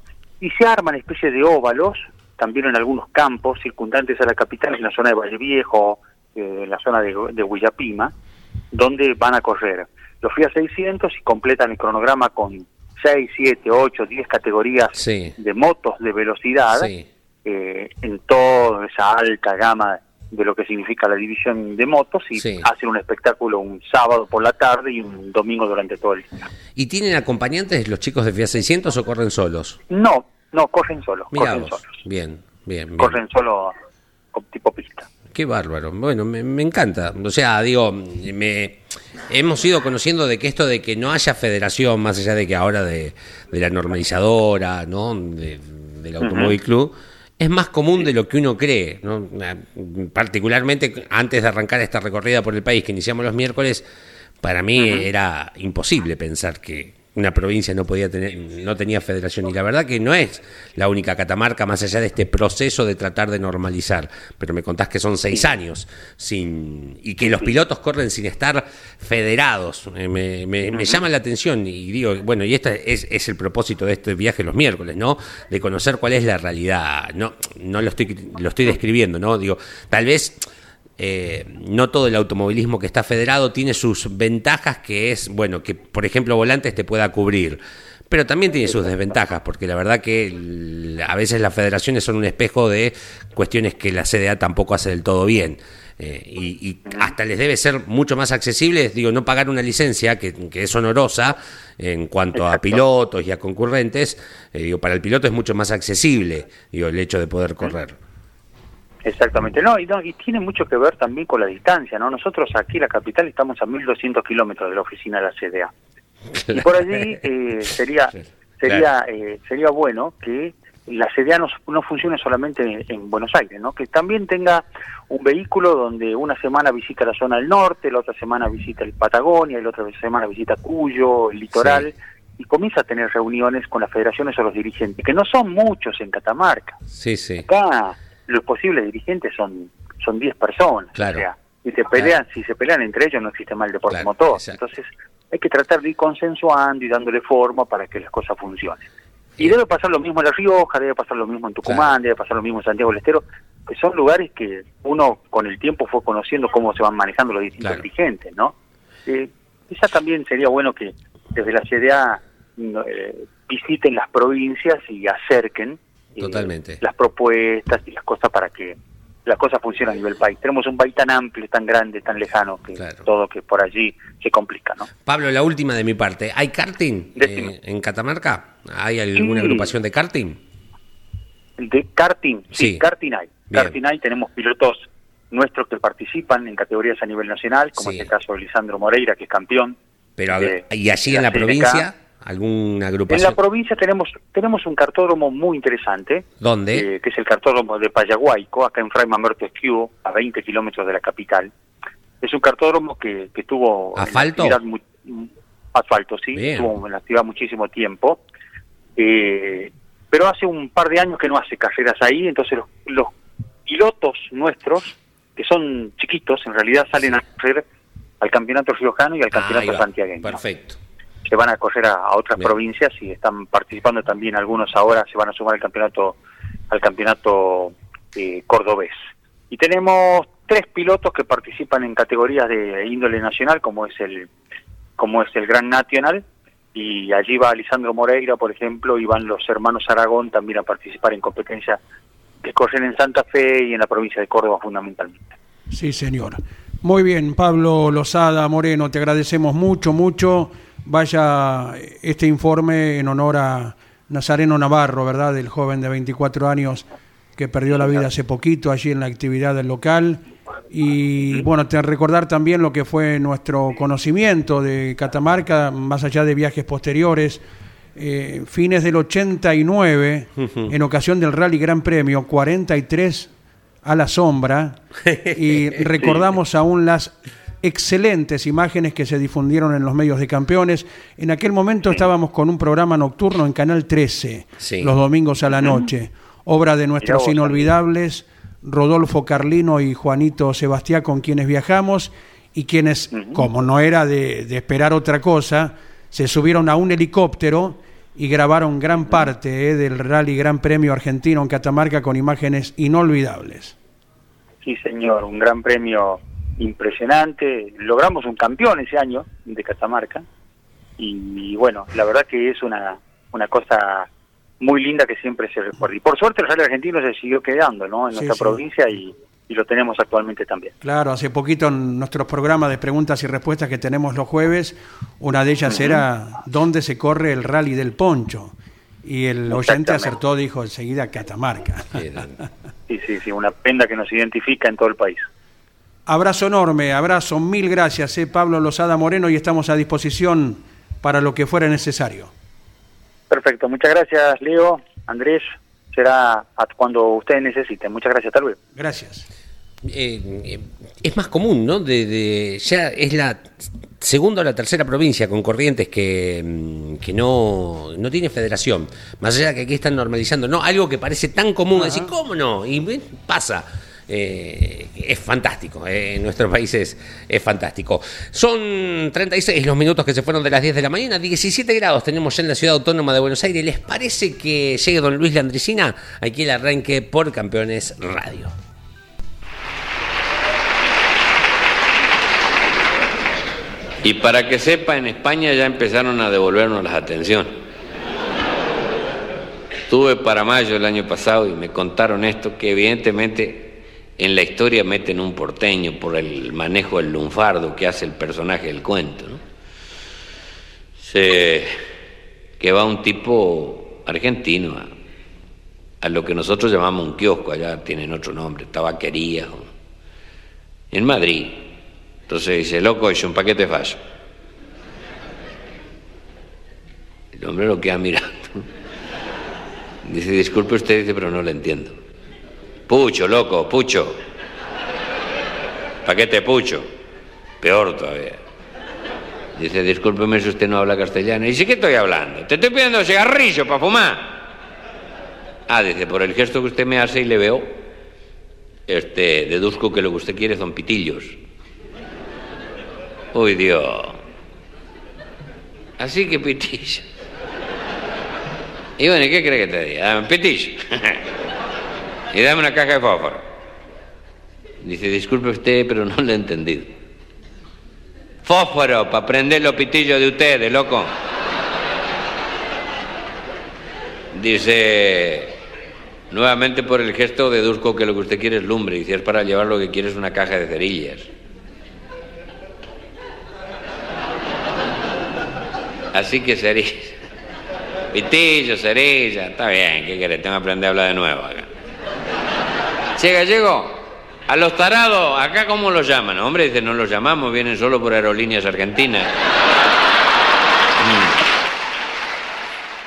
Y se arman especie de óvalos, también en algunos campos circundantes a la capital, en la zona de Valle Viejo, eh, en la zona de, de Huillapima, donde van a correr los FIA 600 y completan el cronograma con 6, 7, 8, 10 categorías de motos de velocidad eh, en toda esa alta gama de lo que significa la división de motos y hacen un espectáculo un sábado por la tarde y un domingo durante todo el día. ¿Y tienen acompañantes los chicos de FIA 600 o corren solos? No, no, corren solos. corren solos. Bien, bien, bien. Corren solo tipo pista. Qué bárbaro. Bueno, me, me encanta. O sea, digo, me hemos ido conociendo de que esto de que no haya federación, más allá de que ahora de, la normalizadora, ¿no? del Automóvil Club, es más común de lo que uno cree, ¿no? Particularmente antes de arrancar esta recorrida por el país que iniciamos los miércoles, para mí era imposible pensar que, una provincia no podía tener, no tenía federación. Y la verdad que no es la única Catamarca, más allá de este proceso de tratar de normalizar. Pero me contás que son seis años sin y que los pilotos corren sin estar federados. Eh, me, me, llama la atención y digo, bueno, y este es, es, el propósito de este viaje los miércoles, ¿no? De conocer cuál es la realidad. No, no lo estoy, lo estoy describiendo, ¿no? Digo, tal vez eh, no todo el automovilismo que está federado tiene sus ventajas, que es, bueno, que por ejemplo Volantes te pueda cubrir, pero también tiene sus desventajas, porque la verdad que a veces las federaciones son un espejo de cuestiones que la CDA tampoco hace del todo bien. Eh, y, hasta les debe ser mucho más accesible, digo, no pagar una licencia que, es honorosa en cuanto a pilotos y a concurrentes, eh, digo, para el piloto es mucho más accesible, digo, el hecho de poder correr. Exactamente, no y, y tiene mucho que ver también con la distancia, ¿no? Nosotros aquí, la capital, estamos a 1.200 kilómetros de la oficina de la CDA. Y por allí eh, sería sería eh, sería bueno que la CDA no, no funcione solamente en, Buenos Aires, ¿no? Que también tenga un vehículo donde una semana visita la zona del norte, la otra semana visita el Patagonia, y la otra semana visita Cuyo, el litoral, y comienza a tener reuniones con las federaciones o los dirigentes, que no son muchos en Catamarca. Sí, sí. Acá los posibles dirigentes son son 10 personas. Claro. O sea, y se pelean, si se pelean entre ellos no existe mal deporte motor. Entonces hay que tratar de ir consensuando y dándole forma para que las cosas funcionen. Y debe pasar lo mismo en La Rioja, debe pasar lo mismo en Tucumán, debe pasar lo mismo en Santiago del Estero, que son lugares que uno con el tiempo fue conociendo cómo se van manejando los distintos dirigentes, ¿no? Eh, quizá también sería bueno que desde la CDA eh, visiten las provincias y acerquen Totalmente. las propuestas y las cosas para que la cosa funcione a nivel país. Tenemos un país tan amplio, tan grande, tan lejano, que todo que por allí se complica, ¿no? Pablo, la última de mi parte. ¿Hay karting eh, en Catamarca? ¿Hay alguna agrupación de karting? De karting, sí, karting hay. Karting hay, tenemos pilotos nuestros que participan en categorías a nivel nacional, como en este caso Lisandro Moreira, que es campeón. Pero ¿y allí en la provincia? ¿Alguna agrupación? En la provincia tenemos tenemos un cartódromo muy interesante. ¿Dónde? Eh, que es el cartódromo de Payaguayco, acá en Fray Mamerto Esquivo, a 20 kilómetros de la capital. Es un cartódromo que, que tuvo... ¿Asfalto? asfalto, sí. Estuvo en la actividad muchísimo tiempo. Eh, pero hace un par de años que no hace carreras ahí, entonces los, pilotos nuestros, que son chiquitos, en realidad salen a correr al campeonato riojano y al campeonato santiagueño. Perfecto. Se van a correr a, otras provincias y están participando también algunos ahora, se van a sumar al campeonato al campeonato eh, cordobés. Y tenemos tres pilotos que participan en categorías de índole nacional, como es el como es el Gran Nacional, y allí va Lisandro Moreira, por ejemplo, y van los hermanos Aragón también a participar en competencias que corren en Santa Fe y en la provincia de Córdoba fundamentalmente. Sí, señor. Muy bien, Pablo Lozada Moreno, te agradecemos mucho, mucho. Vaya este informe en honor a Nazareno Navarro, ¿verdad? El joven de 24 años que perdió la vida hace poquito allí en la actividad del local y bueno, te recordar también lo que fue nuestro conocimiento de Catamarca, más allá de viajes posteriores. Eh, fines del 89, en ocasión del Rally Gran Premio, 43 a la sombra, y recordamos aún las excelentes imágenes que se difundieron en los medios de campeones. En aquel momento estábamos con un programa nocturno en Canal 13, los domingos a la noche, obra de nuestros inolvidables Rodolfo Carlino y Juanito Sebastián con quienes viajamos y quienes, como no era de, esperar otra cosa, se subieron a un helicóptero y grabaron gran parte eh, del Rally Gran Premio Argentino en Catamarca con imágenes inolvidables. Sí, señor, un gran premio impresionante. Logramos un campeón ese año de Catamarca y, bueno, la verdad que es una, una cosa muy linda que siempre se recuerda. Y por suerte el Rally Argentino se siguió quedando ¿no? en nuestra provincia y, lo tenemos actualmente también. Claro, hace poquito en nuestros programas de preguntas y respuestas que tenemos los jueves, una de ellas era ¿dónde se corre el Rally del Poncho? Y el oyente acertó, dijo enseguida Catamarca. sí, sí, sí, una prenda que nos identifica en todo el país. Abrazo enorme, abrazo, mil gracias, eh, Pablo Lozada Moreno, y estamos a disposición para lo que fuera necesario. Perfecto, muchas gracias Leo, Andrés, será cuando ustedes necesiten. Muchas gracias, tal vez. Gracias. Eh, eh, es más común, ¿no? De, ya es la segunda o la tercera provincia con Corrientes que, mm, que no, no tiene federación. Más allá de que aquí están normalizando, ¿no? Algo que parece tan común, decir, ¿cómo no? Y pasa. Eh, es fantástico, eh, en nuestro país es, fantástico. Son 36 los minutos que se fueron de las 10 de la mañana, 17 grados tenemos ya en la ciudad autónoma de Buenos Aires. ¿Les parece que llegue don Luis Landricina? Aquí el arranque por Campeones Radio. Y para que sepa, en España ya empezaron a devolvernos las atenciones. Estuve para mayo el año pasado y me contaron esto, que evidentemente en la historia meten un porteño por el manejo del lunfardo que hace el personaje del cuento. ¿no? que va un tipo argentino a, lo que nosotros llamamos un kiosco, allá tienen otro nombre, tabaquería, en Madrid. Entonces dice, loco, es un paquete falso. El hombre lo queda mirando. Dice, disculpe usted, dice, pero no le entiendo. Pucho, loco, pucho. Paquete pucho. Peor todavía. Dice, discúlpeme si usted no habla castellano. Y dice, ¿qué estoy hablando? Te estoy pidiendo cigarrillo para fumar. Ah, dice, por el gesto que usted me hace y le veo, este, deduzco que lo que usted quiere son pitillos. Uy, Dios. Así que pitillos. Y bueno, ¿qué cree que te diga? Pitillo. y dame una caja de fósforo. Dice, disculpe usted, pero no lo he entendido. Fósforo, para prender los pitillos de ustedes, loco. Dice, nuevamente por el gesto deduzco que lo que usted quiere es lumbre, si es para llevar lo que quiere es una caja de cerillas. Así que cerillas. Pitillo, cerilla, está bien, ¿qué quiere? Tengo que aprender a hablar de nuevo acá. Che, gallego, a los tarados, ¿acá cómo los llaman? Hombre, dice, no los llamamos, vienen solo por aerolíneas argentinas.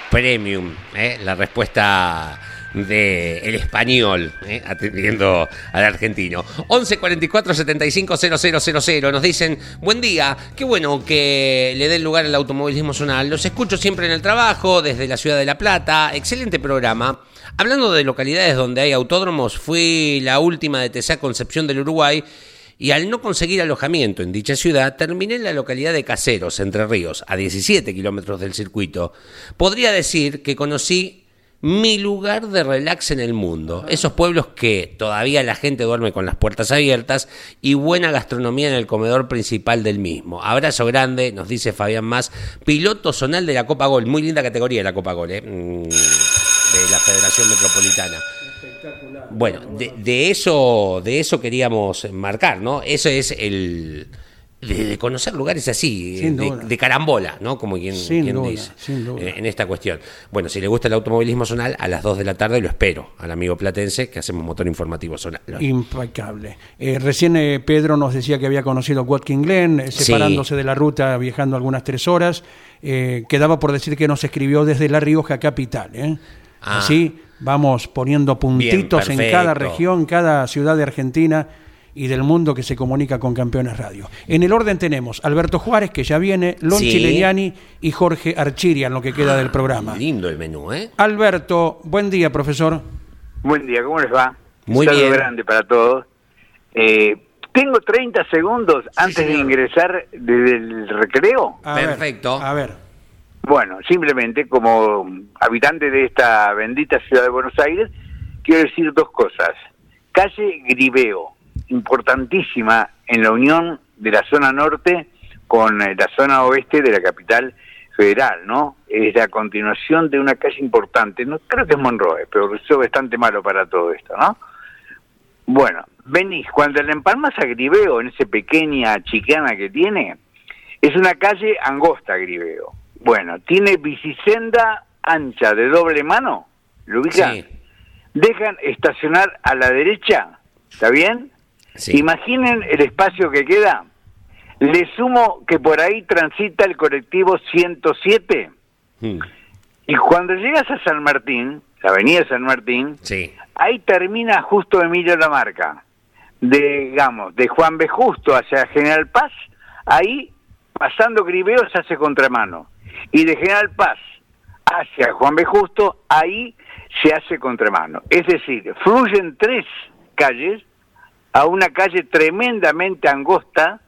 Premium, ¿eh? la respuesta de el español, ¿eh? atendiendo al argentino. 11 44 75 000. Nos dicen, buen día, qué bueno que le den lugar al automovilismo zonal. Los escucho siempre en el trabajo, desde la ciudad de La Plata. Excelente programa. Hablando de localidades donde hay autódromos, fui la última de TSA Concepción del Uruguay y al no conseguir alojamiento en dicha ciudad, terminé en la localidad de Caseros, Entre Ríos, a 17 kilómetros del circuito. Podría decir que conocí mi lugar de relax en el mundo. Esos pueblos que todavía la gente duerme con las puertas abiertas y buena gastronomía en el comedor principal del mismo. Abrazo grande, nos dice Fabián Más, piloto zonal de la Copa Gol. Muy linda categoría la Copa Gol, ¿eh? Mm, la Federación Metropolitana. Bueno, de, de, eso, de eso queríamos marcar, ¿no? Eso es el de, conocer lugares así, de, carambola, ¿no? Como quien, dice eh, en esta cuestión. Bueno, si le gusta el automovilismo zonal, a las 2 de la tarde lo espero al amigo platense que hacemos motor informativo zonal. Impecable. Eh, recién eh, Pedro nos decía que había conocido Watkin Glen, separándose de la ruta, viajando algunas tres horas. quedaba por decir que nos escribió desde La Rioja capital. Ah. Así vamos poniendo puntitos en cada región, cada ciudad de Argentina y del mundo que se comunica con Campeones Radio. En el orden tenemos Alberto Juárez, que ya viene, Lon sí. y Jorge Archiria, en lo que queda del programa. Lindo el menú, ¿eh? Alberto, buen día, profesor. Buen día, ¿cómo les va? Muy Un bien. grande para todos. Eh, tengo 30 segundos antes de ingresar desde el recreo. Perfecto. a ver. Bueno, simplemente como habitante de esta bendita ciudad de Buenos Aires, quiero decir dos cosas. Calle Gribeo, importantísima en la unión de la zona norte con eh, la zona oeste de la capital federal, ¿no? Es la continuación de una calle importante, no creo que es Monroe, pero es bastante malo para todo esto, ¿no? Bueno, venís, cuando le empalmas a Gribeo, en esa pequeña chicana que tiene, es una calle angosta Gribeo. Bueno, tiene bicisenda ancha de doble mano, ¿lo ubican? Dejan estacionar a la derecha, ¿está bien? Imaginen el espacio que queda. Le sumo que por ahí transita el colectivo 107. Hmm. Y cuando llegas a San Martín, la avenida San Martín, ahí termina justo Emilio Lamarca. De, digamos, de Juan B. Justo hacia General Paz, ahí, pasando Gribeo, se hace contramano. Y de General Paz hacia Juan B. Justo, ahí se hace contramano. Es decir, fluyen tres calles a una calle tremendamente angosta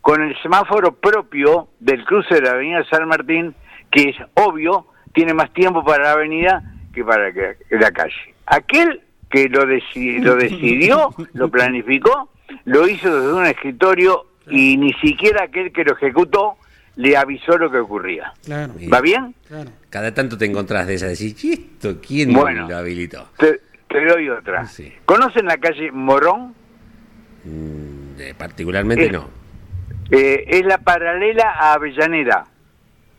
con el semáforo propio del cruce de la avenida San Martín, que es obvio, tiene más tiempo para la avenida que para la calle. Aquel que lo, lo decidió, lo planificó, lo hizo desde un escritorio y ni siquiera aquel que lo ejecutó le avisó lo que ocurría. ¿Va bien? Cada tanto te encontrás de esa, decir, ¿esto quién lo habilitó? Te, doy otra. ¿Conocen la calle Morón? Mm, particularmente no. Eh, es la paralela a Avellaneda.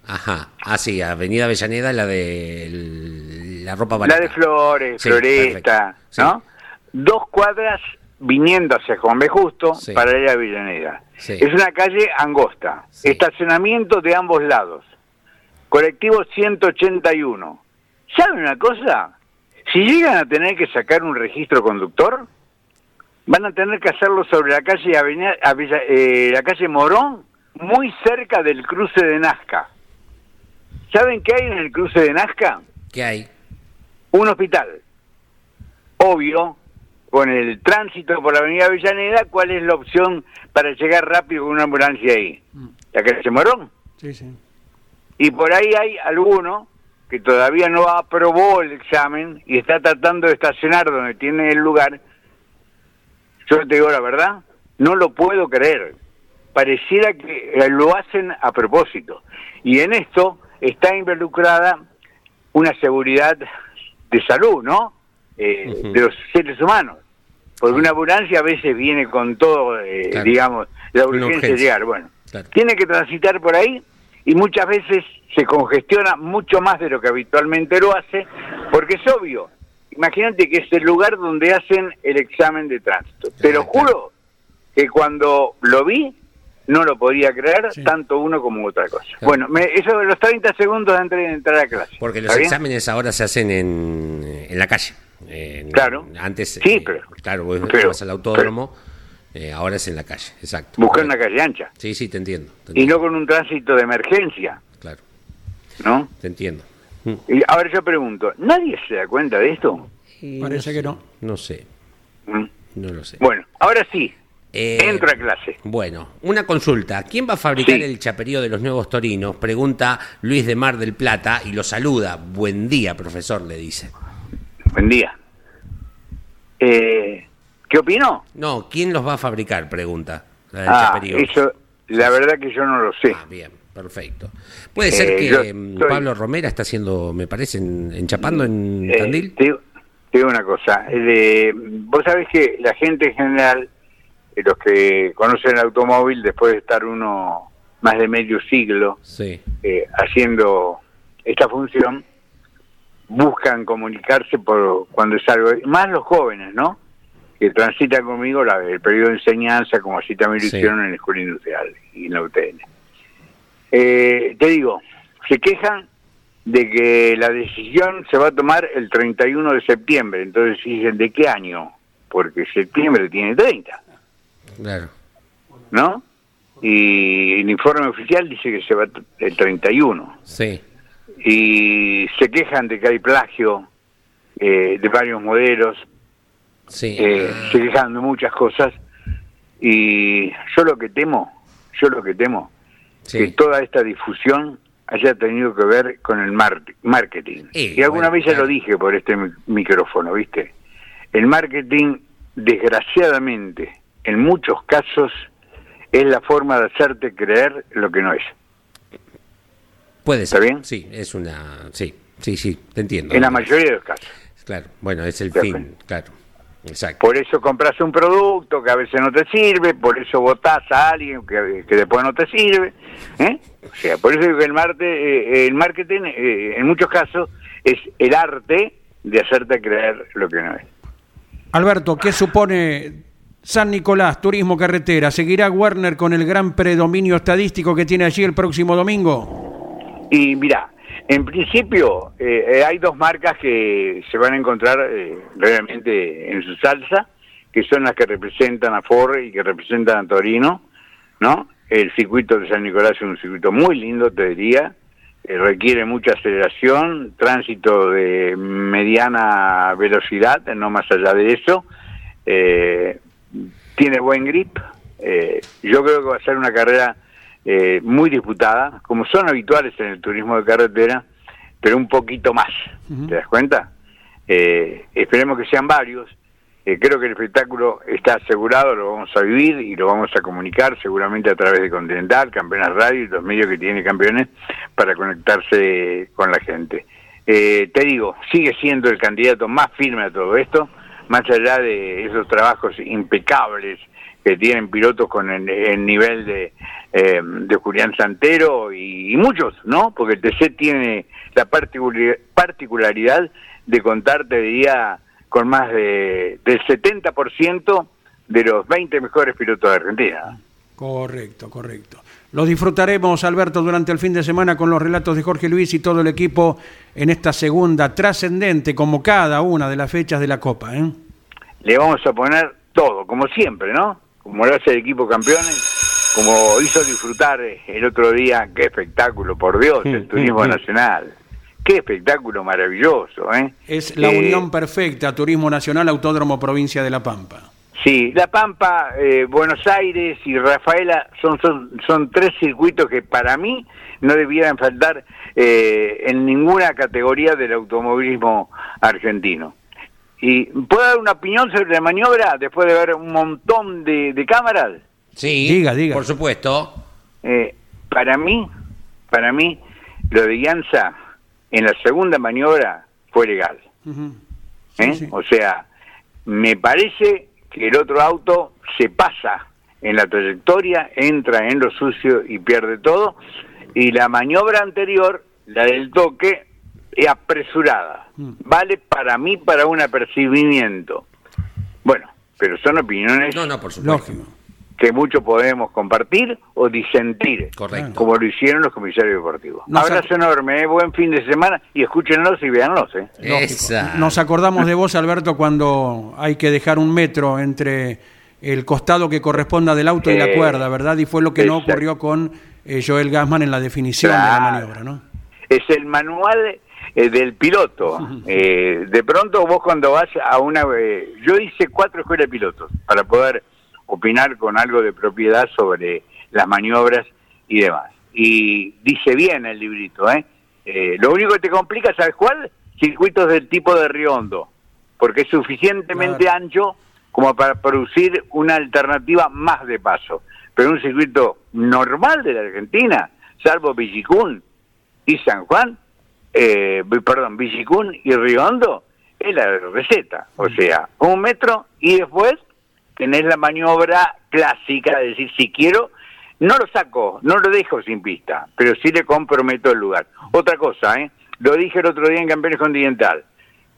Ajá, ah sí, Avenida Avellaneda, la de la ropa barata. La de Flores, Floresta, ¿no? Dos cuadras viniendo hacia Juan B. Justo, paralela a Avellaneda. Es una calle angosta, estacionamiento de ambos lados, colectivo 181. ¿Saben una cosa? Si llegan a tener que sacar un registro conductor, van a tener que hacerlo sobre la calle Avenida, eh, la calle Morón, muy cerca del cruce de Nazca. ¿Saben qué hay en el cruce de Nazca? ¿Qué hay? Un hospital. Obvio, con el tránsito por la avenida Avellaneda, ¿cuál es la opción para llegar rápido con una ambulancia ahí? Mm. La calle Morón. Sí, sí. Y por ahí hay alguno que todavía no aprobó el examen y está tratando de estacionar donde tiene el lugar yo te digo la verdad, no lo puedo creer. Pareciera que eh, lo hacen a propósito. Y en esto está involucrada una seguridad de salud, ¿no? Eh, de los seres humanos. Porque una ambulancia a veces viene con todo, eh, digamos, la urgencia, de llegar. Bueno, tiene que transitar por ahí y muchas veces se congestiona mucho más de lo que habitualmente lo hace, porque es obvio, imagínate que es el lugar donde hacen el examen de tránsito. Te lo juro que cuando lo vi, no lo podría creer, tanto uno como otra cosa. Bueno, me, eso los 30 segundos antes de entrar a clase. Porque los exámenes ahora se hacen en, en la calle. Claro. Antes, sí, eh, pero, claro, vos vas al autódromo, eh, ahora es en la calle, exacto. Buscar una calle ancha. Sí, sí, te entiendo, Y no con un tránsito de emergencia. Claro. ¿No? Te entiendo. Y ahora yo pregunto, ¿nadie se da cuenta de esto? Parece que no. No sé. ¿Mm? No lo sé. Bueno, ahora sí, eh, Entra a clase. Bueno, una consulta. ¿Quién va a fabricar el chaperío de los nuevos torinos? Pregunta Luis de Mar del Plata y lo saluda. Buen día, profesor, le dice. Buen día. Eh, ¿Qué opinó? No, ¿quién los va a fabricar? Pregunta. La del ah, Eso, la verdad que yo no lo sé. Ah, bien, perfecto. ¿Puede ser eh, que mm, Pablo Romera está haciendo, me parece, enchapando en Tandil? Te, digo una cosa. vos sabés que la gente en general los que conocen el automóvil, después de estar uno más de medio siglo eh, haciendo esta función, buscan comunicarse por cuando es algo, más los jóvenes, ¿no? Que transitan conmigo la, el periodo de enseñanza, como así también lo hicieron en la Escuela Industrial y en la UTN. Eh, te digo, se quejan de que la decisión se va a tomar el 31 de septiembre, entonces dicen, ¿de qué año? Porque septiembre tiene 30. Claro. ¿No? Y el informe oficial dice que se va el 31. Sí. Y se quejan de que hay plagio eh, de varios modelos. Sí. Eh, se quejan de muchas cosas. Y yo lo que temo, yo lo que temo, que toda esta difusión haya tenido que ver con el marketing. y alguna vez ya lo dije por este micrófono, ¿viste? El marketing, desgraciadamente, en muchos casos es la forma de hacerte creer lo que no es. Puede ser. ¿Está bien? Sí, es una... Sí, sí, sí, te entiendo. En la mayoría de los casos. Claro, bueno, es el fin, claro. Exacto. Por eso compras un producto que a veces no te sirve, por eso votás a alguien que, después no te sirve. ¿eh? O sea, por eso digo que el, eh, el marketing, eh, en muchos casos, es el arte de hacerte creer lo que no es. Alberto, ¿qué supone San Nicolás, Turismo Carretera, ¿seguirá Werner con el gran predominio estadístico que tiene allí el próximo domingo? Y mira, en principio eh, eh, hay dos marcas que se van a encontrar eh, realmente en su salsa, que son las que representan a Ford y que representan a Torino, ¿no? El circuito de San Nicolás es un circuito muy lindo, te diría, requiere mucha aceleración, tránsito de mediana velocidad, no más allá de eso, eh, tiene buen grip. Eh, yo creo que va a ser una carrera eh, muy disputada, como son habituales en el turismo de carretera, pero un poquito más. ¿Te das cuenta? Eh, esperemos que sean varios. creo que el espectáculo está asegurado, lo vamos a vivir y lo vamos a comunicar seguramente a través de Continental, Campeones Radio y los medios que tiene Campeones para conectarse con la gente. te digo, sigue siendo el candidato más firme a todo esto más allá de esos trabajos impecables que tienen pilotos con el, nivel de, eh, de Julián Santero y, muchos, ¿no? Porque el TC tiene la particularidad de contar, te diría, con más de, del 70% de los 20 mejores pilotos de Argentina. Correcto, correcto. Lo disfrutaremos, Alberto, durante el fin de semana con los relatos de Jorge Luis y todo el equipo en esta segunda trascendente, como cada una de las fechas de la Copa. ¿eh? Le vamos a poner todo, como siempre, ¿no? Como lo hace el equipo campeones, como hizo disfrutar el otro día, qué espectáculo, por Dios, el turismo nacional. Qué espectáculo maravilloso, ¿eh? Es la eh, unión perfecta, Turismo Nacional, Autódromo Provincia de La Pampa. Sí, La Pampa, eh, Buenos Aires y Rafaela son, son, son tres circuitos que para mí no debieran faltar eh, en ninguna categoría del automovilismo argentino. ¿Y puedo dar una opinión sobre la maniobra después de ver un montón de, cámaras? Sí, diga, diga. Por supuesto. Eh, para mí, para mí, lo de Llanza en la segunda maniobra fue legal. O sea, me parece que el otro auto se pasa en la trayectoria, entra en lo sucio y pierde todo, y la maniobra anterior, la del toque, apresurada. Mm. Vale para mí para un apercibimiento. Bueno, pero son opiniones. No, no, por supuesto. que mucho podemos compartir o disentir, Correcto. como lo hicieron los comisarios deportivos. Abrazo enorme, ¿eh? buen fin de semana y escúchenlos y véanlos. ¿eh? Nos acordamos de vos, Alberto, cuando hay que dejar un metro entre el costado que corresponda del auto y la cuerda, ¿verdad? Y fue lo que no ocurrió con eh, Joel Gassman en la definición de la maniobra, ¿no? Es el manual eh, del piloto. Eh, de pronto vos cuando vas a una... yo hice cuatro escuelas de pilotos para poder opinar con algo de propiedad sobre las maniobras y demás. Y dice bien el librito, ¿eh? eh lo único que te complica, ¿sabes cuál? Circuitos del tipo de Riondo, porque es suficientemente ancho como para producir una alternativa más de paso. Pero un circuito normal de la Argentina, salvo Villicún y San Juan, eh, perdón, Villicún y Riondo, es la receta. O sea, un metro y después tenés la maniobra clásica, es decir, si quiero, no lo saco, no lo dejo sin pista, pero sí le comprometo el lugar. Otra cosa, ¿eh? lo dije el otro día en Campeones Continental,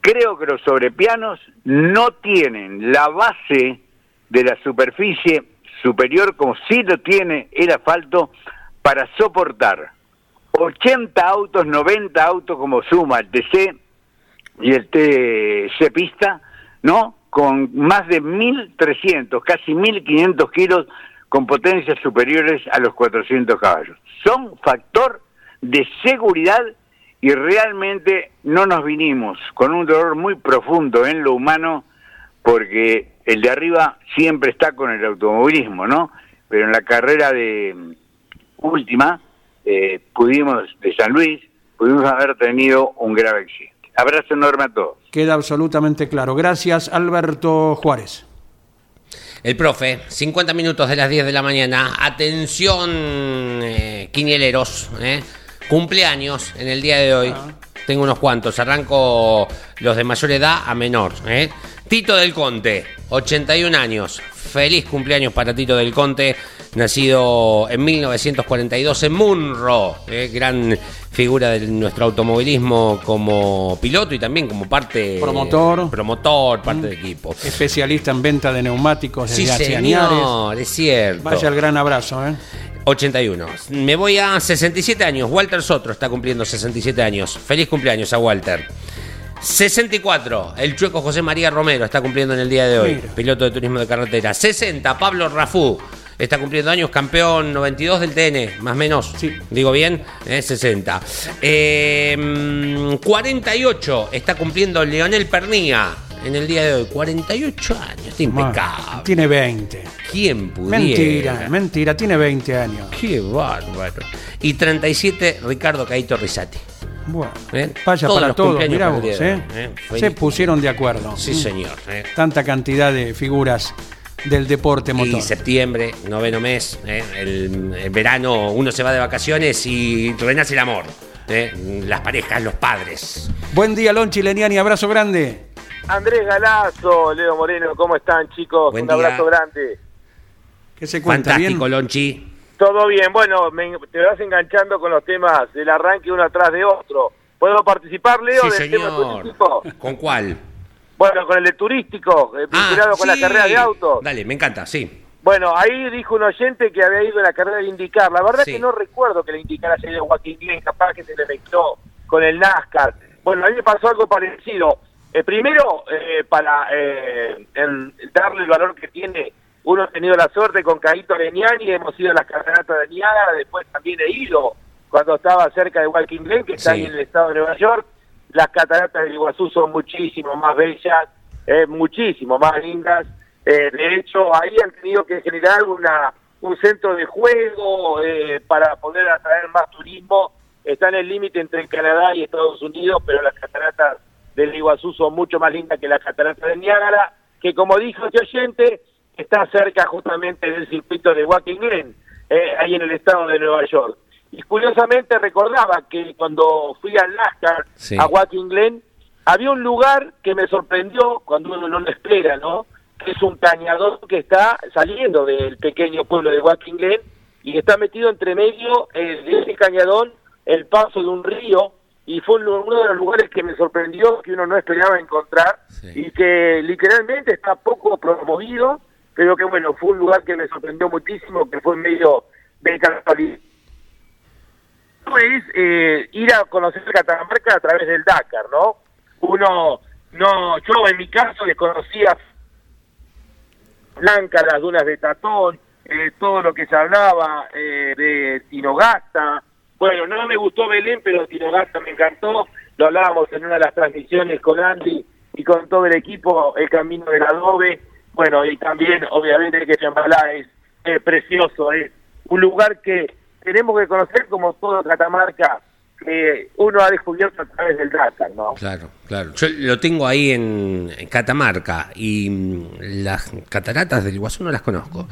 creo que los sobrepianos no tienen la base de la superficie superior como sí lo tiene el asfalto para soportar 80 autos, 90 autos como suma el TC y el TC pista, ¿no? con más de 1.300, casi 1.500 kilos con potencias superiores a los 400 caballos. Son factor de seguridad y realmente no nos vinimos con un dolor muy profundo en lo humano porque el de arriba siempre está con el automovilismo, ¿no? Pero en la carrera de última eh, pudimos, de San Luis, pudimos haber tenido un grave accidente. Abrazo enorme a todos. Queda absolutamente claro. Gracias, Alberto Juárez. El profe, 50 minutos de las 10 de la mañana. Atención, eh, quinieleros. Eh. Cumpleaños en el día de hoy. Ah. Tengo unos cuantos. Arranco los de mayor edad a menor. Eh. Tito del Conte, 81 años. Feliz cumpleaños para Tito del Conte nacido en 1942 en Munro, eh, gran figura de nuestro automovilismo como piloto y también como parte promotor, promotor parte de equipo. Especialista en venta de neumáticos sí, señor, es cierto. Vaya el gran abrazo, ¿eh? 81. Me voy a 67 años. Walter Sotro está cumpliendo 67 años. Feliz cumpleaños a Walter. 64, el chueco José María Romero está cumpliendo en el día de hoy, piloto de turismo de carretera. 60, Pablo Rafú, está cumpliendo años, campeón 92 del TN, más o menos. Sí. Digo bien, 60. Eh, 48 em, está cumpliendo Leonel Pernía en el día de hoy. 48 años, está impecable. Tiene 20. ¿Quién pudiera? Mentira, mentira, tiene 20 años. Qué bárbaro. Y 37, Ricardo Caito Risati. Bueno, ¿Eh? vaya para todos, mirá vos, ¿eh? ¿eh? Se pusieron de acuerdo. Sí, señor. ¿eh? Tanta cantidad de figuras del deporte motor. Y septiembre, noveno mes, ¿eh? el, verano uno se va de vacaciones y renace el amor. ¿eh? Las parejas, los padres. Buen día, Lonchi Leniani, abrazo grande. Andrés Galazo, Leo Moreno, ¿cómo están chicos? Un abrazo grande. ¿Qué se cuenta? Fantástico, Lonchi. Todo bien, bueno, te vas enganchando con los temas del arranque uno atrás de otro. ¿Puedo participar, Leo, sí, señor. ¿Con cuál? Bueno, con el de turístico, eh, ah, vinculado con la carrera de autos. Dale, me encanta, sí. Bueno, ahí dijo un oyente que había ido en la carrera de indicar. La verdad que no recuerdo que le indicara se ido Joaquín Glenn, capaz que se le mezcló con el NASCAR. Bueno, a mí me pasó algo parecido. Eh, primero, eh, para darle el valor que tiene, uno ha tenido la suerte con Caito Leñani, hemos ido a las carreras de Niágara, después también he ido cuando estaba cerca de Joaquín Glen, que está ahí en el estado de Nueva York las cataratas del Iguazú son muchísimo más bellas, eh, muchísimo más lindas. Eh, de hecho, ahí han tenido que generar una un centro de juego eh, para poder atraer más turismo. Está en el límite entre Canadá y Estados Unidos, pero las cataratas del Iguazú son mucho más lindas que las cataratas de Niágara, que como dijo este oyente, está cerca justamente del circuito de Watkins Glen, eh, ahí en el estado de Nueva York. Y curiosamente recordaba que cuando fui al NASCAR, a Joaquín Glen, había un lugar que me sorprendió cuando uno no lo espera, ¿no? Que es un cañador que está saliendo del pequeño pueblo de Joaquín Glen y está metido entre medio eh, de ese cañadón el paso de un río y fue uno de los lugares que me sorprendió que uno no esperaba encontrar y que literalmente está poco promovido pero que bueno, fue un lugar que me sorprendió muchísimo, que fue en medio del casualidad. Es eh, ir a conocer Catamarca a través del Dakar, ¿no? Uno, no, yo en mi caso desconocía Blanca, las dunas de Tatón, eh, todo lo que se hablaba eh, de Tinogasta. Bueno, no me gustó Belén, pero Tinogasta me encantó. Lo hablábamos en una de las transmisiones con Andy y con todo el equipo, el camino del adobe. Bueno, y también, obviamente, que Chambalá es precioso, es un lugar que tenemos que conocer como todo Catamarca que uno ha descubierto a través del Dakar, ¿no? Claro, claro. Yo lo tengo ahí en, Catamarca y mm, las cataratas del Iguazú no las conozco.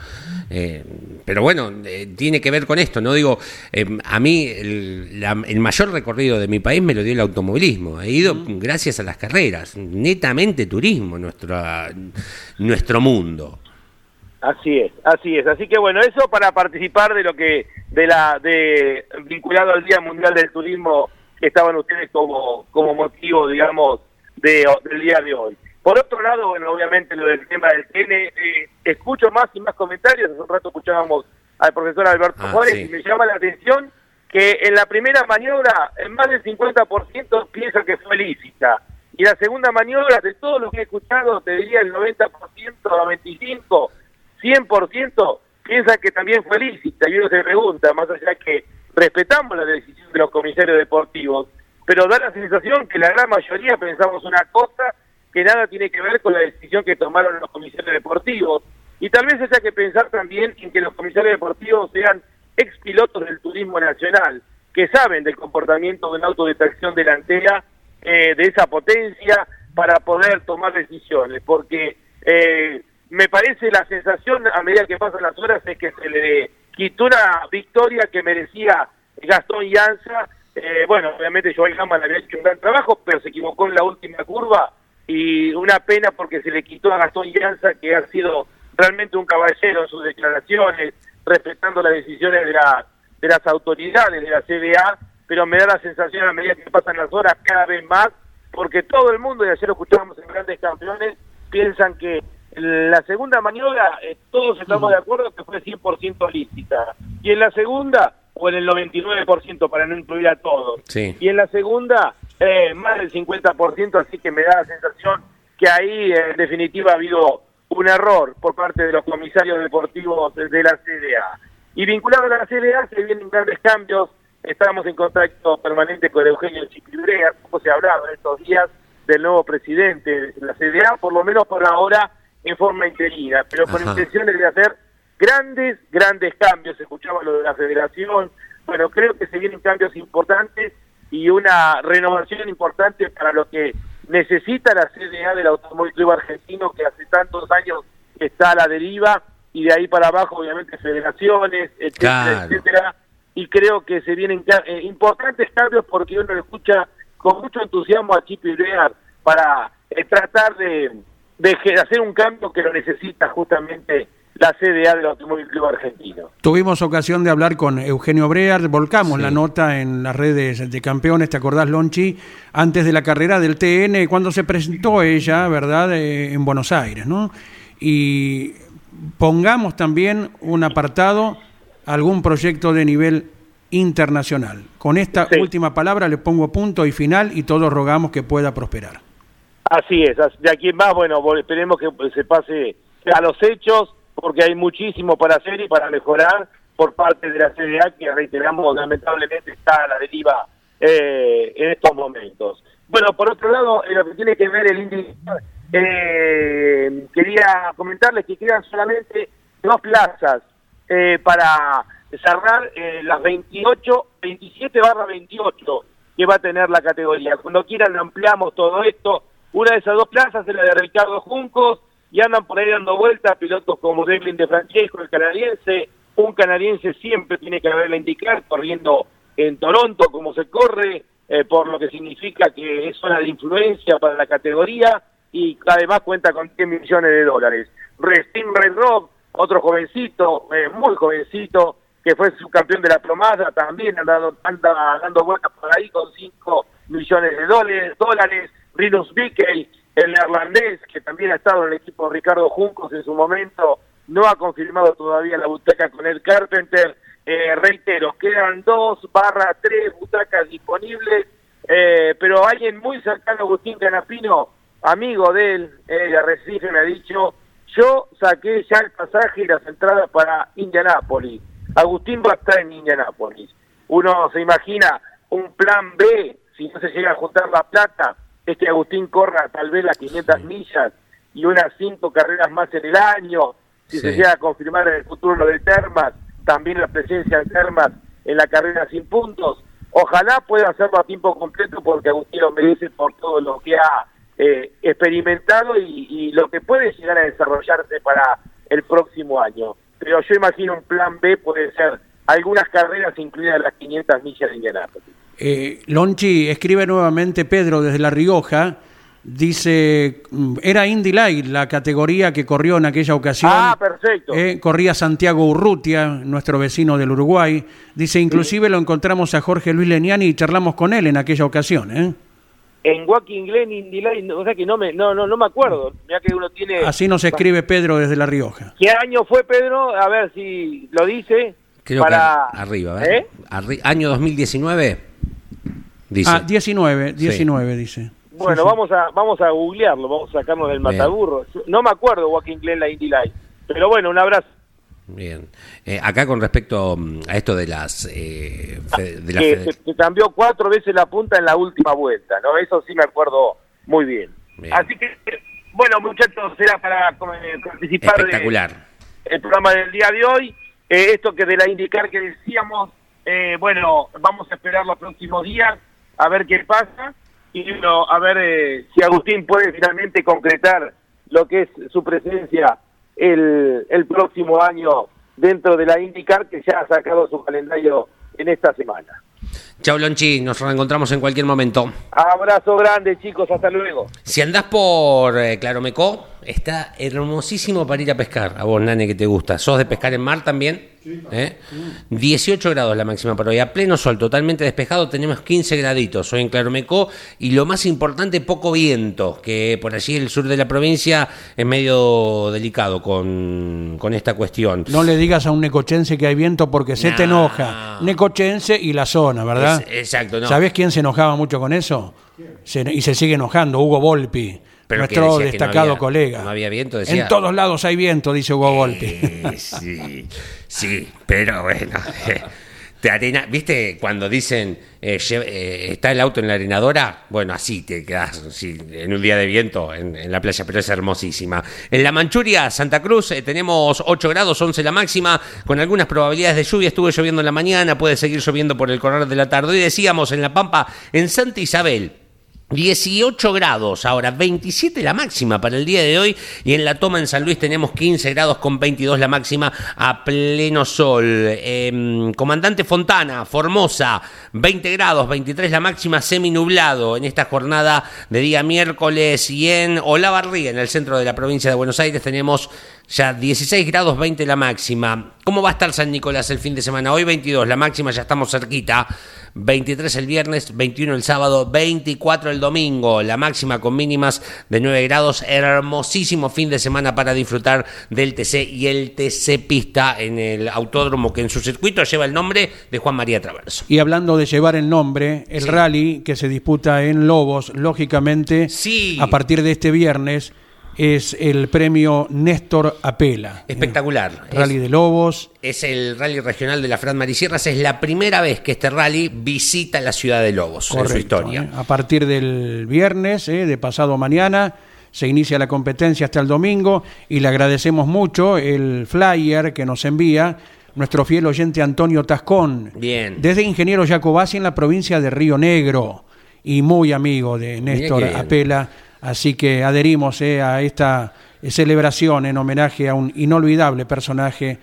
Eh, pero bueno, eh, tiene que ver con esto, ¿no? Digo, eh, a mí el, mayor recorrido de mi país me lo dio el automovilismo. He ido gracias a las carreras, netamente turismo, nuestro, nuestro mundo. Así es, así es. Así que bueno, eso para participar de lo que de la de vinculado al Día Mundial del Turismo que estaban ustedes como como motivo, digamos, de, del día de hoy. Por otro lado, bueno, obviamente lo del tema del TN, eh, escucho más y más comentarios. Hace un rato escuchábamos al profesor Alberto ah, Juárez y me llama la atención que en la primera maniobra en más del 50% piensa que fue lícita. Y la segunda maniobra, de todo lo que he escuchado, te diría el 90%, 95%, 100% piensa que también fue lícita y uno se pregunta, más allá que respetamos la decisión de los comisarios deportivos, pero da la sensación que la gran mayoría pensamos una cosa que nada tiene que ver con la decisión que tomaron los comisarios deportivos. Y tal vez haya que pensar también en que los comisarios deportivos sean ex pilotos del turismo nacional, que saben del comportamiento de un auto de tracción delantera eh, de esa potencia para poder tomar decisiones, porque eh, me parece la sensación a medida que pasan las horas es que se le quitó una victoria que merecía Gastón Llanza. Eh, bueno, obviamente Joel Hammond había hecho un gran trabajo, pero se equivocó en la última curva y una pena porque se le quitó a Gastón Llanza, que ha sido realmente un caballero en sus declaraciones, respetando las decisiones de, la, de las autoridades de la CBA, pero me da la sensación a medida que pasan las horas cada vez más, porque todo el mundo, y ayer lo escuchábamos en Grandes Campeones, piensan que la segunda maniobra, eh, todos estamos de acuerdo que fue 100% lícita. Y en la segunda, o en el 99% para no incluir a todos. Y en la segunda, eh, más del 50%, así que me da la sensación que ahí en definitiva ha habido un error por parte de los comisarios deportivos de la CDA. Y vinculado a la CDA se vienen grandes cambios, estamos en contacto permanente con Eugenio Chipibrea, como se ha hablado en estos días del nuevo presidente de la CDA, por lo menos por ahora en forma interina, pero con intenciones de hacer grandes, grandes cambios. Escuchaba lo de la federación. Bueno, creo que se vienen cambios importantes y una renovación importante para lo que necesita la CDA del Automóvil Club Argentino, que hace tantos años está a la deriva, y de ahí para abajo, obviamente, federaciones, etcétera, etcétera. Y creo que se vienen eh, importantes cambios porque uno escucha con mucho entusiasmo a Chip Idear para eh, tratar de de hacer un cambio que lo necesita justamente la CDA del Automóvil Club Argentino. Tuvimos ocasión de hablar con Eugenio Brear, volcamos la nota en las redes de campeones, ¿te acordás, Lonchi? Antes de la carrera del TN, cuando se presentó ella, ¿verdad?, eh, en Buenos Aires, ¿no? Y pongamos también un apartado, algún proyecto de nivel internacional. Con esta última palabra le pongo punto y final y todos rogamos que pueda prosperar. Así es, de aquí en más, bueno, esperemos que se pase a los hechos, porque hay muchísimo para hacer y para mejorar por parte de la CDA, que reiteramos, lamentablemente está a la deriva eh, en estos momentos. Bueno, por otro lado, en lo que tiene que ver el índice, eh, quería comentarles que quedan solamente dos plazas eh, para cerrar las 28, 27 barra 28 que va a tener la categoría. Cuando quieran ampliamos todo esto, una de esas dos plazas es la de Ricardo Juncos y andan por ahí dando vueltas pilotos como Devlin de Francesco, el canadiense. Un canadiense siempre tiene que haberla indicar, corriendo en Toronto como se corre, eh, por lo que significa que es zona de influencia para la categoría y además cuenta con 10 millones de dólares. Restin Red Rock, otro jovencito, eh, muy jovencito, que fue subcampeón de la plomada, también anda, anda dando vueltas por ahí con 5 millones de dólares. dólares Rinus Bickey, el neerlandés, que también ha estado en el equipo de Ricardo Juncos en su momento, no ha confirmado todavía la butaca con el Carpenter. Eh, reitero, quedan dos barra tres butacas disponibles, eh, pero alguien muy cercano a Agustín Canapino, amigo de él, eh, de Recife, me ha dicho, yo saqué ya el pasaje y las entradas para Indianápolis. Agustín va a estar en Indianápolis. Uno se imagina un plan B, si no se llega a juntar la plata, es que Agustín corra tal vez las 500 millas y unas cinco carreras más en el año, si se llega a confirmar en el futuro lo de Termas, también la presencia de Termas en la carrera sin puntos. Ojalá pueda hacerlo a tiempo completo porque Agustín lo merece por todo lo que ha eh, experimentado y, lo que puede llegar a desarrollarse para el próximo año. Pero yo imagino un plan B puede ser algunas carreras incluidas las 500 millas de Indianápolis. Eh, Lonchi, escribe nuevamente Pedro desde La Rioja Dice, mm, era Indy Light la categoría que corrió en aquella ocasión. Ah, perfecto. Eh, corría Santiago Urrutia, nuestro vecino del Uruguay. Dice, inclusive lo encontramos a Jorge Luis Leniani y charlamos con él en aquella ocasión. ¿eh? En Joaquín Glen, Indy Light, o sea que no me, no, no, no me acuerdo. que uno tiene... Así nos escribe Pedro desde La Rioja. ¿Qué año fue Pedro? A ver si lo dice. Creo para... arriba, ¿eh? ¿Año 2019? Dice. Ah, 19, 19 dice. Bueno, vamos a vamos a googlearlo, vamos a sacarnos del mataburro. No me acuerdo Joaquín Glen la Indy Light, pero bueno, un abrazo. Bien. Eh, acá con respecto mm, a esto de las... Eh, de que, se, cambió cuatro veces la punta en la última vuelta, ¿no? Eso sí me acuerdo muy bien. Así que, bueno, muchachos, será para eh, participar Espectacular. el programa del día de hoy. Eh, esto que de la indicar que decíamos, bueno, vamos a esperar los próximos días a ver qué pasa y bueno, a ver eh, si Agustín puede finalmente concretar lo que es su presencia el, el próximo año dentro de la IndyCar que ya ha sacado su calendario en esta semana. Chau Lonchi, nos reencontramos en cualquier momento. Abrazo grande chicos, hasta luego. Si andás por eh, Claromecó, está hermosísimo para ir a pescar. A vos, Nane, que te gusta. ¿Sos de pescar en mar también? Sí. 18 ¿Eh? grados la máxima para hoy. A pleno sol, totalmente despejado, tenemos 15 graditos hoy en Claromecó. Y lo más importante, poco viento, que por allí el sur de la provincia es medio delicado con, esta cuestión. No le digas a un necochense que hay viento porque se te enoja. Necochense y la zona, ¿verdad? exacto, no. ¿Sabés quién se enojaba mucho con eso? y se sigue enojando, Hugo Volpi nuestro destacado colega. No había viento, decía. En todos lados hay viento, dice Hugo Volpi. Eh, sí, sí, pero bueno. Te arena, ¿Viste cuando dicen eh, eh, está el auto en la arenadora? Bueno, así te quedas en un día de viento en, la playa, pero es hermosísima. En la Manchuria, Santa Cruz, tenemos 8 grados, 11 la máxima, con algunas probabilidades de lluvia. Estuvo lloviendo en la mañana, puede seguir lloviendo por el correr de la tarde. Y decíamos en La Pampa, en Santa Isabel, 18 grados, ahora 27 la máxima para el día de hoy y en la toma en San Luis tenemos 15 grados con 22 la máxima a pleno sol. Em, Comandante Fontana, Formosa, 20 grados, 23 la máxima, seminublado en esta jornada de día miércoles y en Olavarría, en el centro de la provincia de Buenos Aires, tenemos ya 16 grados 20 la máxima. ¿Cómo va a estar San Nicolás el fin de semana? Hoy 22, la máxima ya estamos cerquita. 23 el viernes, 21 el sábado, 24 el domingo, la máxima con mínimas de 9 grados. Hermosísimo fin de semana para disfrutar del TC y el TC Pista en el autódromo que en su circuito lleva el nombre de Juan María Traverso. Y hablando de llevar el nombre, el rally que se disputa en Lobos, lógicamente, sí. a partir de este viernes es el premio Néstor Apela. Espectacular. Rally de Lobos. Es el rally regional de la Fran Marisierras. Es la primera vez que este rally visita la ciudad de Lobos en su historia. ¿eh? A partir del viernes, ¿eh? de pasado mañana, se inicia la competencia hasta el domingo y le agradecemos mucho el flyer que nos envía nuestro fiel oyente Antonio Tascón. Bien. Desde Ingeniero Jacobasi en la provincia de Río Negro y muy amigo de Néstor Apela Así que adherimos eh, a esta celebración en homenaje a un inolvidable personaje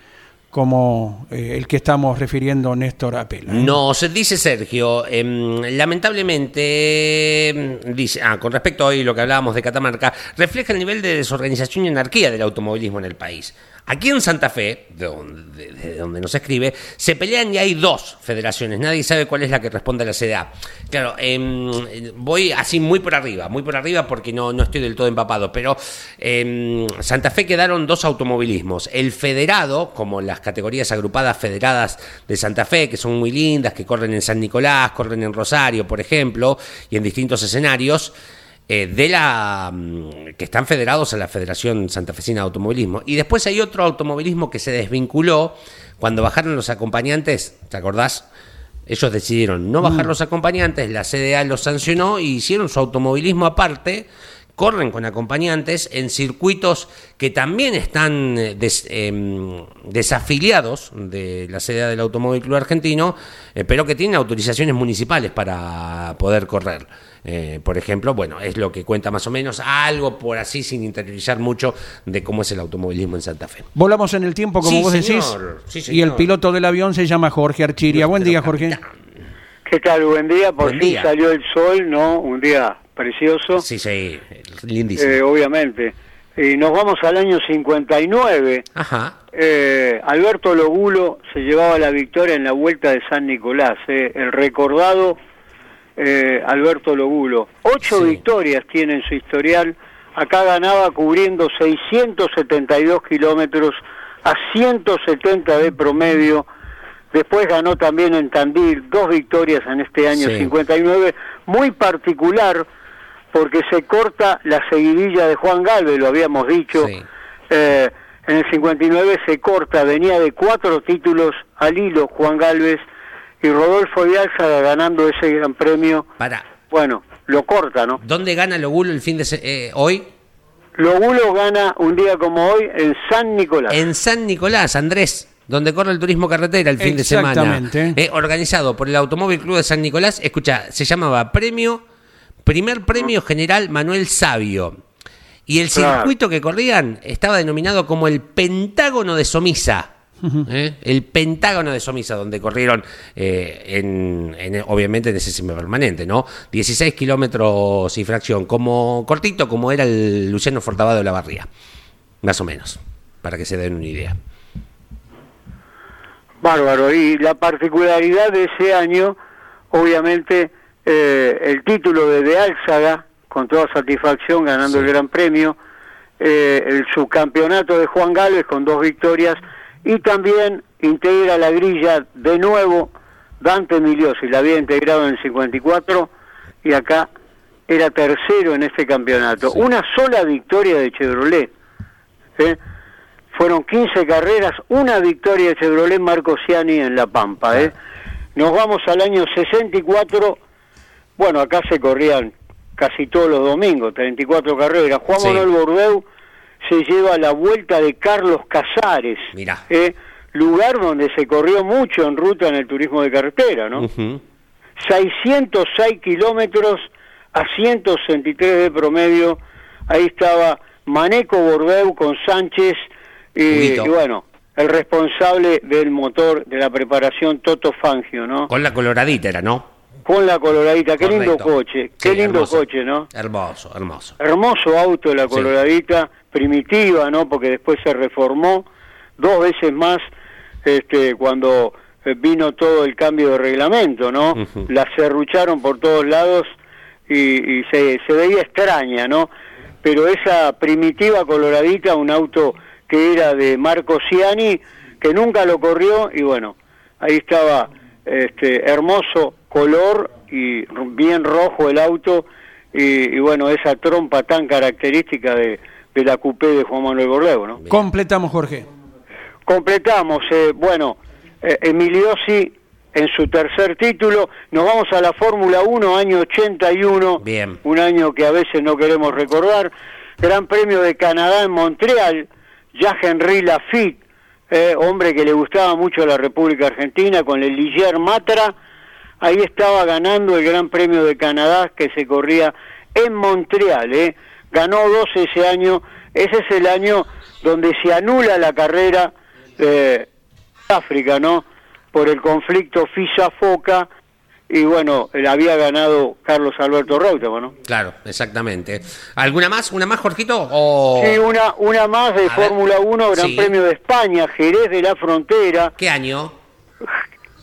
como eh, el que estamos refiriendo Néstor Apela. ¿eh? No, se dice Sergio, em, lamentablemente, em, dice, ah, con respecto a hoy lo que hablábamos de Catamarca, refleja el nivel de desorganización y anarquía del automovilismo en el país. Aquí en Santa Fe, de donde, nos escribe, se pelean y hay dos federaciones. Nadie sabe cuál es la que responde a la CDA. Claro, em, voy así muy por arriba, muy por arriba porque no, no estoy del todo empapado, pero em, Santa Fe quedaron dos automovilismos. El federado, como las categorías agrupadas federadas de Santa Fe, que son muy lindas, que corren en San Nicolás, corren en Rosario, por ejemplo, y en distintos escenarios. Eh, de la mm, que están federados a la Federación Santafesina de Automovilismo. Y después hay otro automovilismo que se desvinculó cuando bajaron los acompañantes, ¿te acordás? Ellos decidieron no bajar mm. los acompañantes, la CDA los sancionó y hicieron su automovilismo aparte, corren con acompañantes en circuitos que también están eh, em, desafiliados de la CDA del Automóvil Club Argentino, eh, pero que tienen autorizaciones municipales para poder correr. Eh, por ejemplo, bueno, es lo que cuenta más o menos algo por así sin interiorizar mucho de cómo es el automovilismo en Santa Fe. Volamos en el tiempo, como vos decís, y el piloto del avión se llama Jorge Archiria. Buen día, Jorge. ¿Qué tal? Buen día. Por fin salió el sol, ¿no? Un día precioso. Sí, sí, lindísimo. Eh, obviamente. Y nos vamos al año 59. Ajá. Eh, Alberto Logulo se llevaba la victoria en la vuelta de San Nicolás, el recordado eh, Alberto Logulo. Ocho victorias tiene en su historial. Acá ganaba cubriendo 672 kilómetros a 170 de promedio. Después ganó también en Tandil dos victorias en este año 59, muy particular porque se corta la seguidilla de Juan Galvez, lo habíamos dicho. Eh, en el 59 se corta, venía de cuatro títulos al hilo Juan Galvez y Rodolfo Díaz ganando ese gran premio. Para. Bueno, lo corta, ¿no? ¿Dónde gana Logulo el fin de eh, hoy? Logulo gana un día como hoy en San Nicolás. En San Nicolás, Andrés, donde corre el turismo carretera el fin de semana. Exactamente. Eh, organizado por el Automóvil Club de San Nicolás. Escucha, se llamaba Premio, Primer Premio General Manuel Sabio. Y el circuito que corrían estaba denominado como el Pentágono de Somisa. ¿Eh? El Pentágono de Somisa, donde corrieron, eh, en, obviamente, en ese permanente, ¿no? 16 kilómetros y fracción, como cortito como era el Luciano Fortabado de la Barría, más o menos, para que se den una idea. Bárbaro, y la particularidad de ese año, obviamente, eh, el título de De Álzaga, con toda satisfacción, ganando el Gran Premio, el subcampeonato de Juan Gálvez con dos victorias, y también integra la grilla de nuevo Dante Miliosi, la había integrado en el 54 y acá era tercero en este campeonato. Una sola victoria de Chevrolet. ¿eh? Fueron 15 carreras, una victoria de Chevrolet Marco Ciani en La Pampa. ¿eh? Nos vamos al año 64. Bueno, acá se corrían casi todos los domingos, 34 carreras. Juan Manuel Bordeu se lleva la vuelta de Carlos Casares, ¿eh? lugar donde se corrió mucho en ruta en el turismo de carretera, ¿no? 606 kilómetros a 163 de promedio, ahí estaba Maneco Borbeu con Sánchez y, bueno, el responsable del motor de la preparación Toto Fangio, ¿no? Con la coloradita era, ¿no? Con la coloradita. Qué lindo coche, qué lindo coche, ¿no? Hermoso, hermoso. Hermoso auto la coloradita, primitiva, ¿no? Porque después se reformó dos veces más este, cuando eh, vino todo el cambio de reglamento, ¿no? La serrucharon por todos lados y, se, se veía extraña, ¿no? Pero esa primitiva coloradita, un auto que era de Marco Ciani, que nunca lo corrió y bueno, ahí estaba este hermoso color y bien rojo el auto y, bueno, esa trompa tan característica de, de la coupé de Juan Manuel Borleo, ¿no? Completamos, Jorge. Completamos, eh, bueno, eh, Emiliosi en su tercer título, nos vamos a la Fórmula 1, año 81, Bien. un año que a veces no queremos recordar, Gran Premio de Canadá en Montreal, ya Henry Lafitte, eh, hombre que le gustaba mucho a la República Argentina, con el Ligier Matra, ahí estaba ganando el Gran Premio de Canadá que se corría en Montreal, ¿eh? ganó dos ese año, ese es el año donde se anula la carrera eh, África, ¿no? Por el conflicto FISA-FOCA y bueno, él había ganado Carlos Alberto Reutemann, ¿no? Claro, exactamente. ¿Alguna más? ¿Una más, Jorgito? O... Sí, una, una más de Fórmula 1, Gran Premio de España, Jerez de la Frontera. ¿Qué año?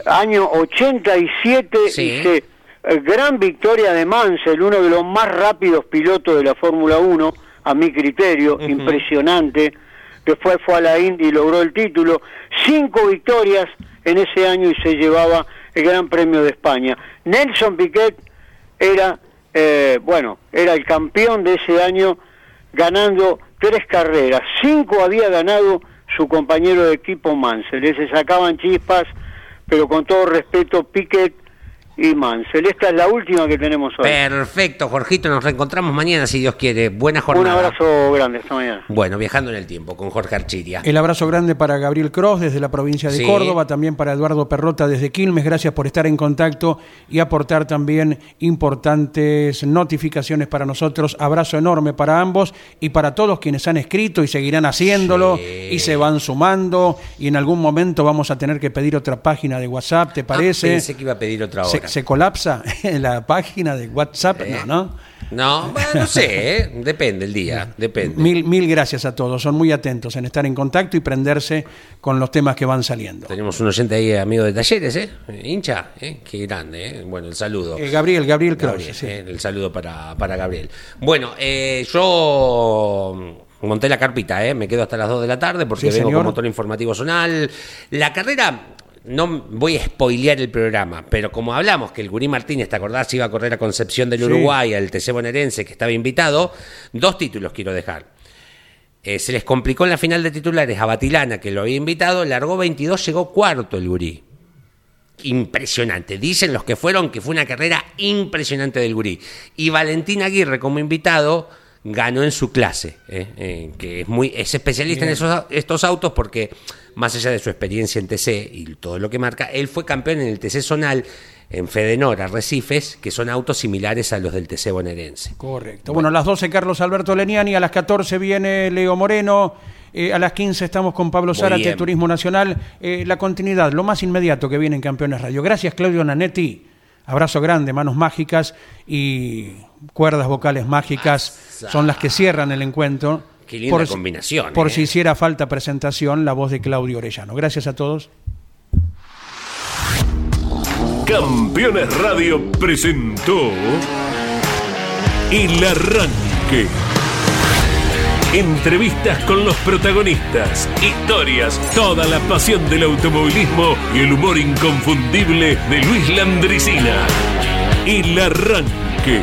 Año 87, sí. Eh, gran victoria de Mansell, uno de los más rápidos pilotos de la Fórmula 1, a mi criterio, impresionante. Después fue a la Indy y logró el título. Cinco victorias en ese año y se llevaba el Gran Premio de España. Nelson Piquet era, eh, bueno, era el campeón de ese año ganando tres carreras. Cinco había ganado su compañero de equipo Mansell. Se sacaban chispas, pero con todo respeto, Piquet y Mansell. Esta es la última que tenemos hoy. Perfecto, Jorgito. Nos reencontramos mañana, si Dios quiere. Buena jornada. Un abrazo grande esta mañana. Bueno, viajando en el tiempo con Jorge Archiria. El abrazo grande para Gabriel Cross desde la provincia de Córdoba, también para Eduardo Perrota desde Quilmes. Gracias por estar en contacto y aportar también importantes notificaciones para nosotros. Abrazo enorme para ambos y para todos quienes han escrito y seguirán haciéndolo y se van sumando. Y en algún momento vamos a tener que pedir otra página de WhatsApp, ¿te ah, parece? pensé que iba a pedir otra hora se, colapsa en la página de WhatsApp, no, ¿no? No, no sé, ¿eh? depende el día, depende. Mil, mil gracias a todos, son muy atentos en estar en contacto y prenderse con los temas que van saliendo. Tenemos un oyente ahí, amigo de talleres, ¿eh? Hincha, ¿eh? Qué grande, ¿eh? Bueno, el saludo. Eh, Gabriel, Gabriel, Gabriel ¿eh? El saludo para, para Gabriel. Bueno, yo monté la carpita, ¿eh? me quedo hasta las 2 de la tarde porque vengo con motor informativo zonal. La carrera no voy a spoilear el programa, pero como hablamos que el Gurí Martínez, ¿te acordás? Iba a correr a Concepción del Uruguay, al TC bonaerense que estaba invitado, dos títulos quiero dejar. Eh, se les complicó en la final de titulares a Batilana, que lo había invitado, largó 22, llegó cuarto el Gurí. Impresionante. Dicen los que fueron que fue una carrera impresionante del Gurí. Y Valentín Aguirre, como invitado, ganó en su clase, eh, eh, que es muy es especialista en esos, estos autos porque más allá de su experiencia en TC y todo lo que marca, él fue campeón en el TC Zonal en Fedenor, Arrecifes, que son autos similares a los del TC bonaerense. Correcto. Bueno, a las 12 Carlos Alberto Leniani, a las 14 viene Leo Moreno, eh, a las 15 estamos con Pablo Zárate, Turismo Nacional. Eh, la continuidad, lo más inmediato que viene en Campeones Radio. Gracias, Claudio Nanetti. Abrazo grande, manos mágicas y cuerdas vocales mágicas son las que cierran el encuentro Qué linda por, combinación. Por si ¿eh? hiciera falta presentación, la voz de Claudio Orellano. Gracias a todos. Campeones Radio presentó El Arranque. Entrevistas con los protagonistas, historias, toda la pasión del automovilismo y el humor inconfundible de Luis Landricina. El Arranque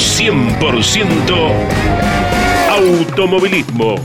100% automovilismo.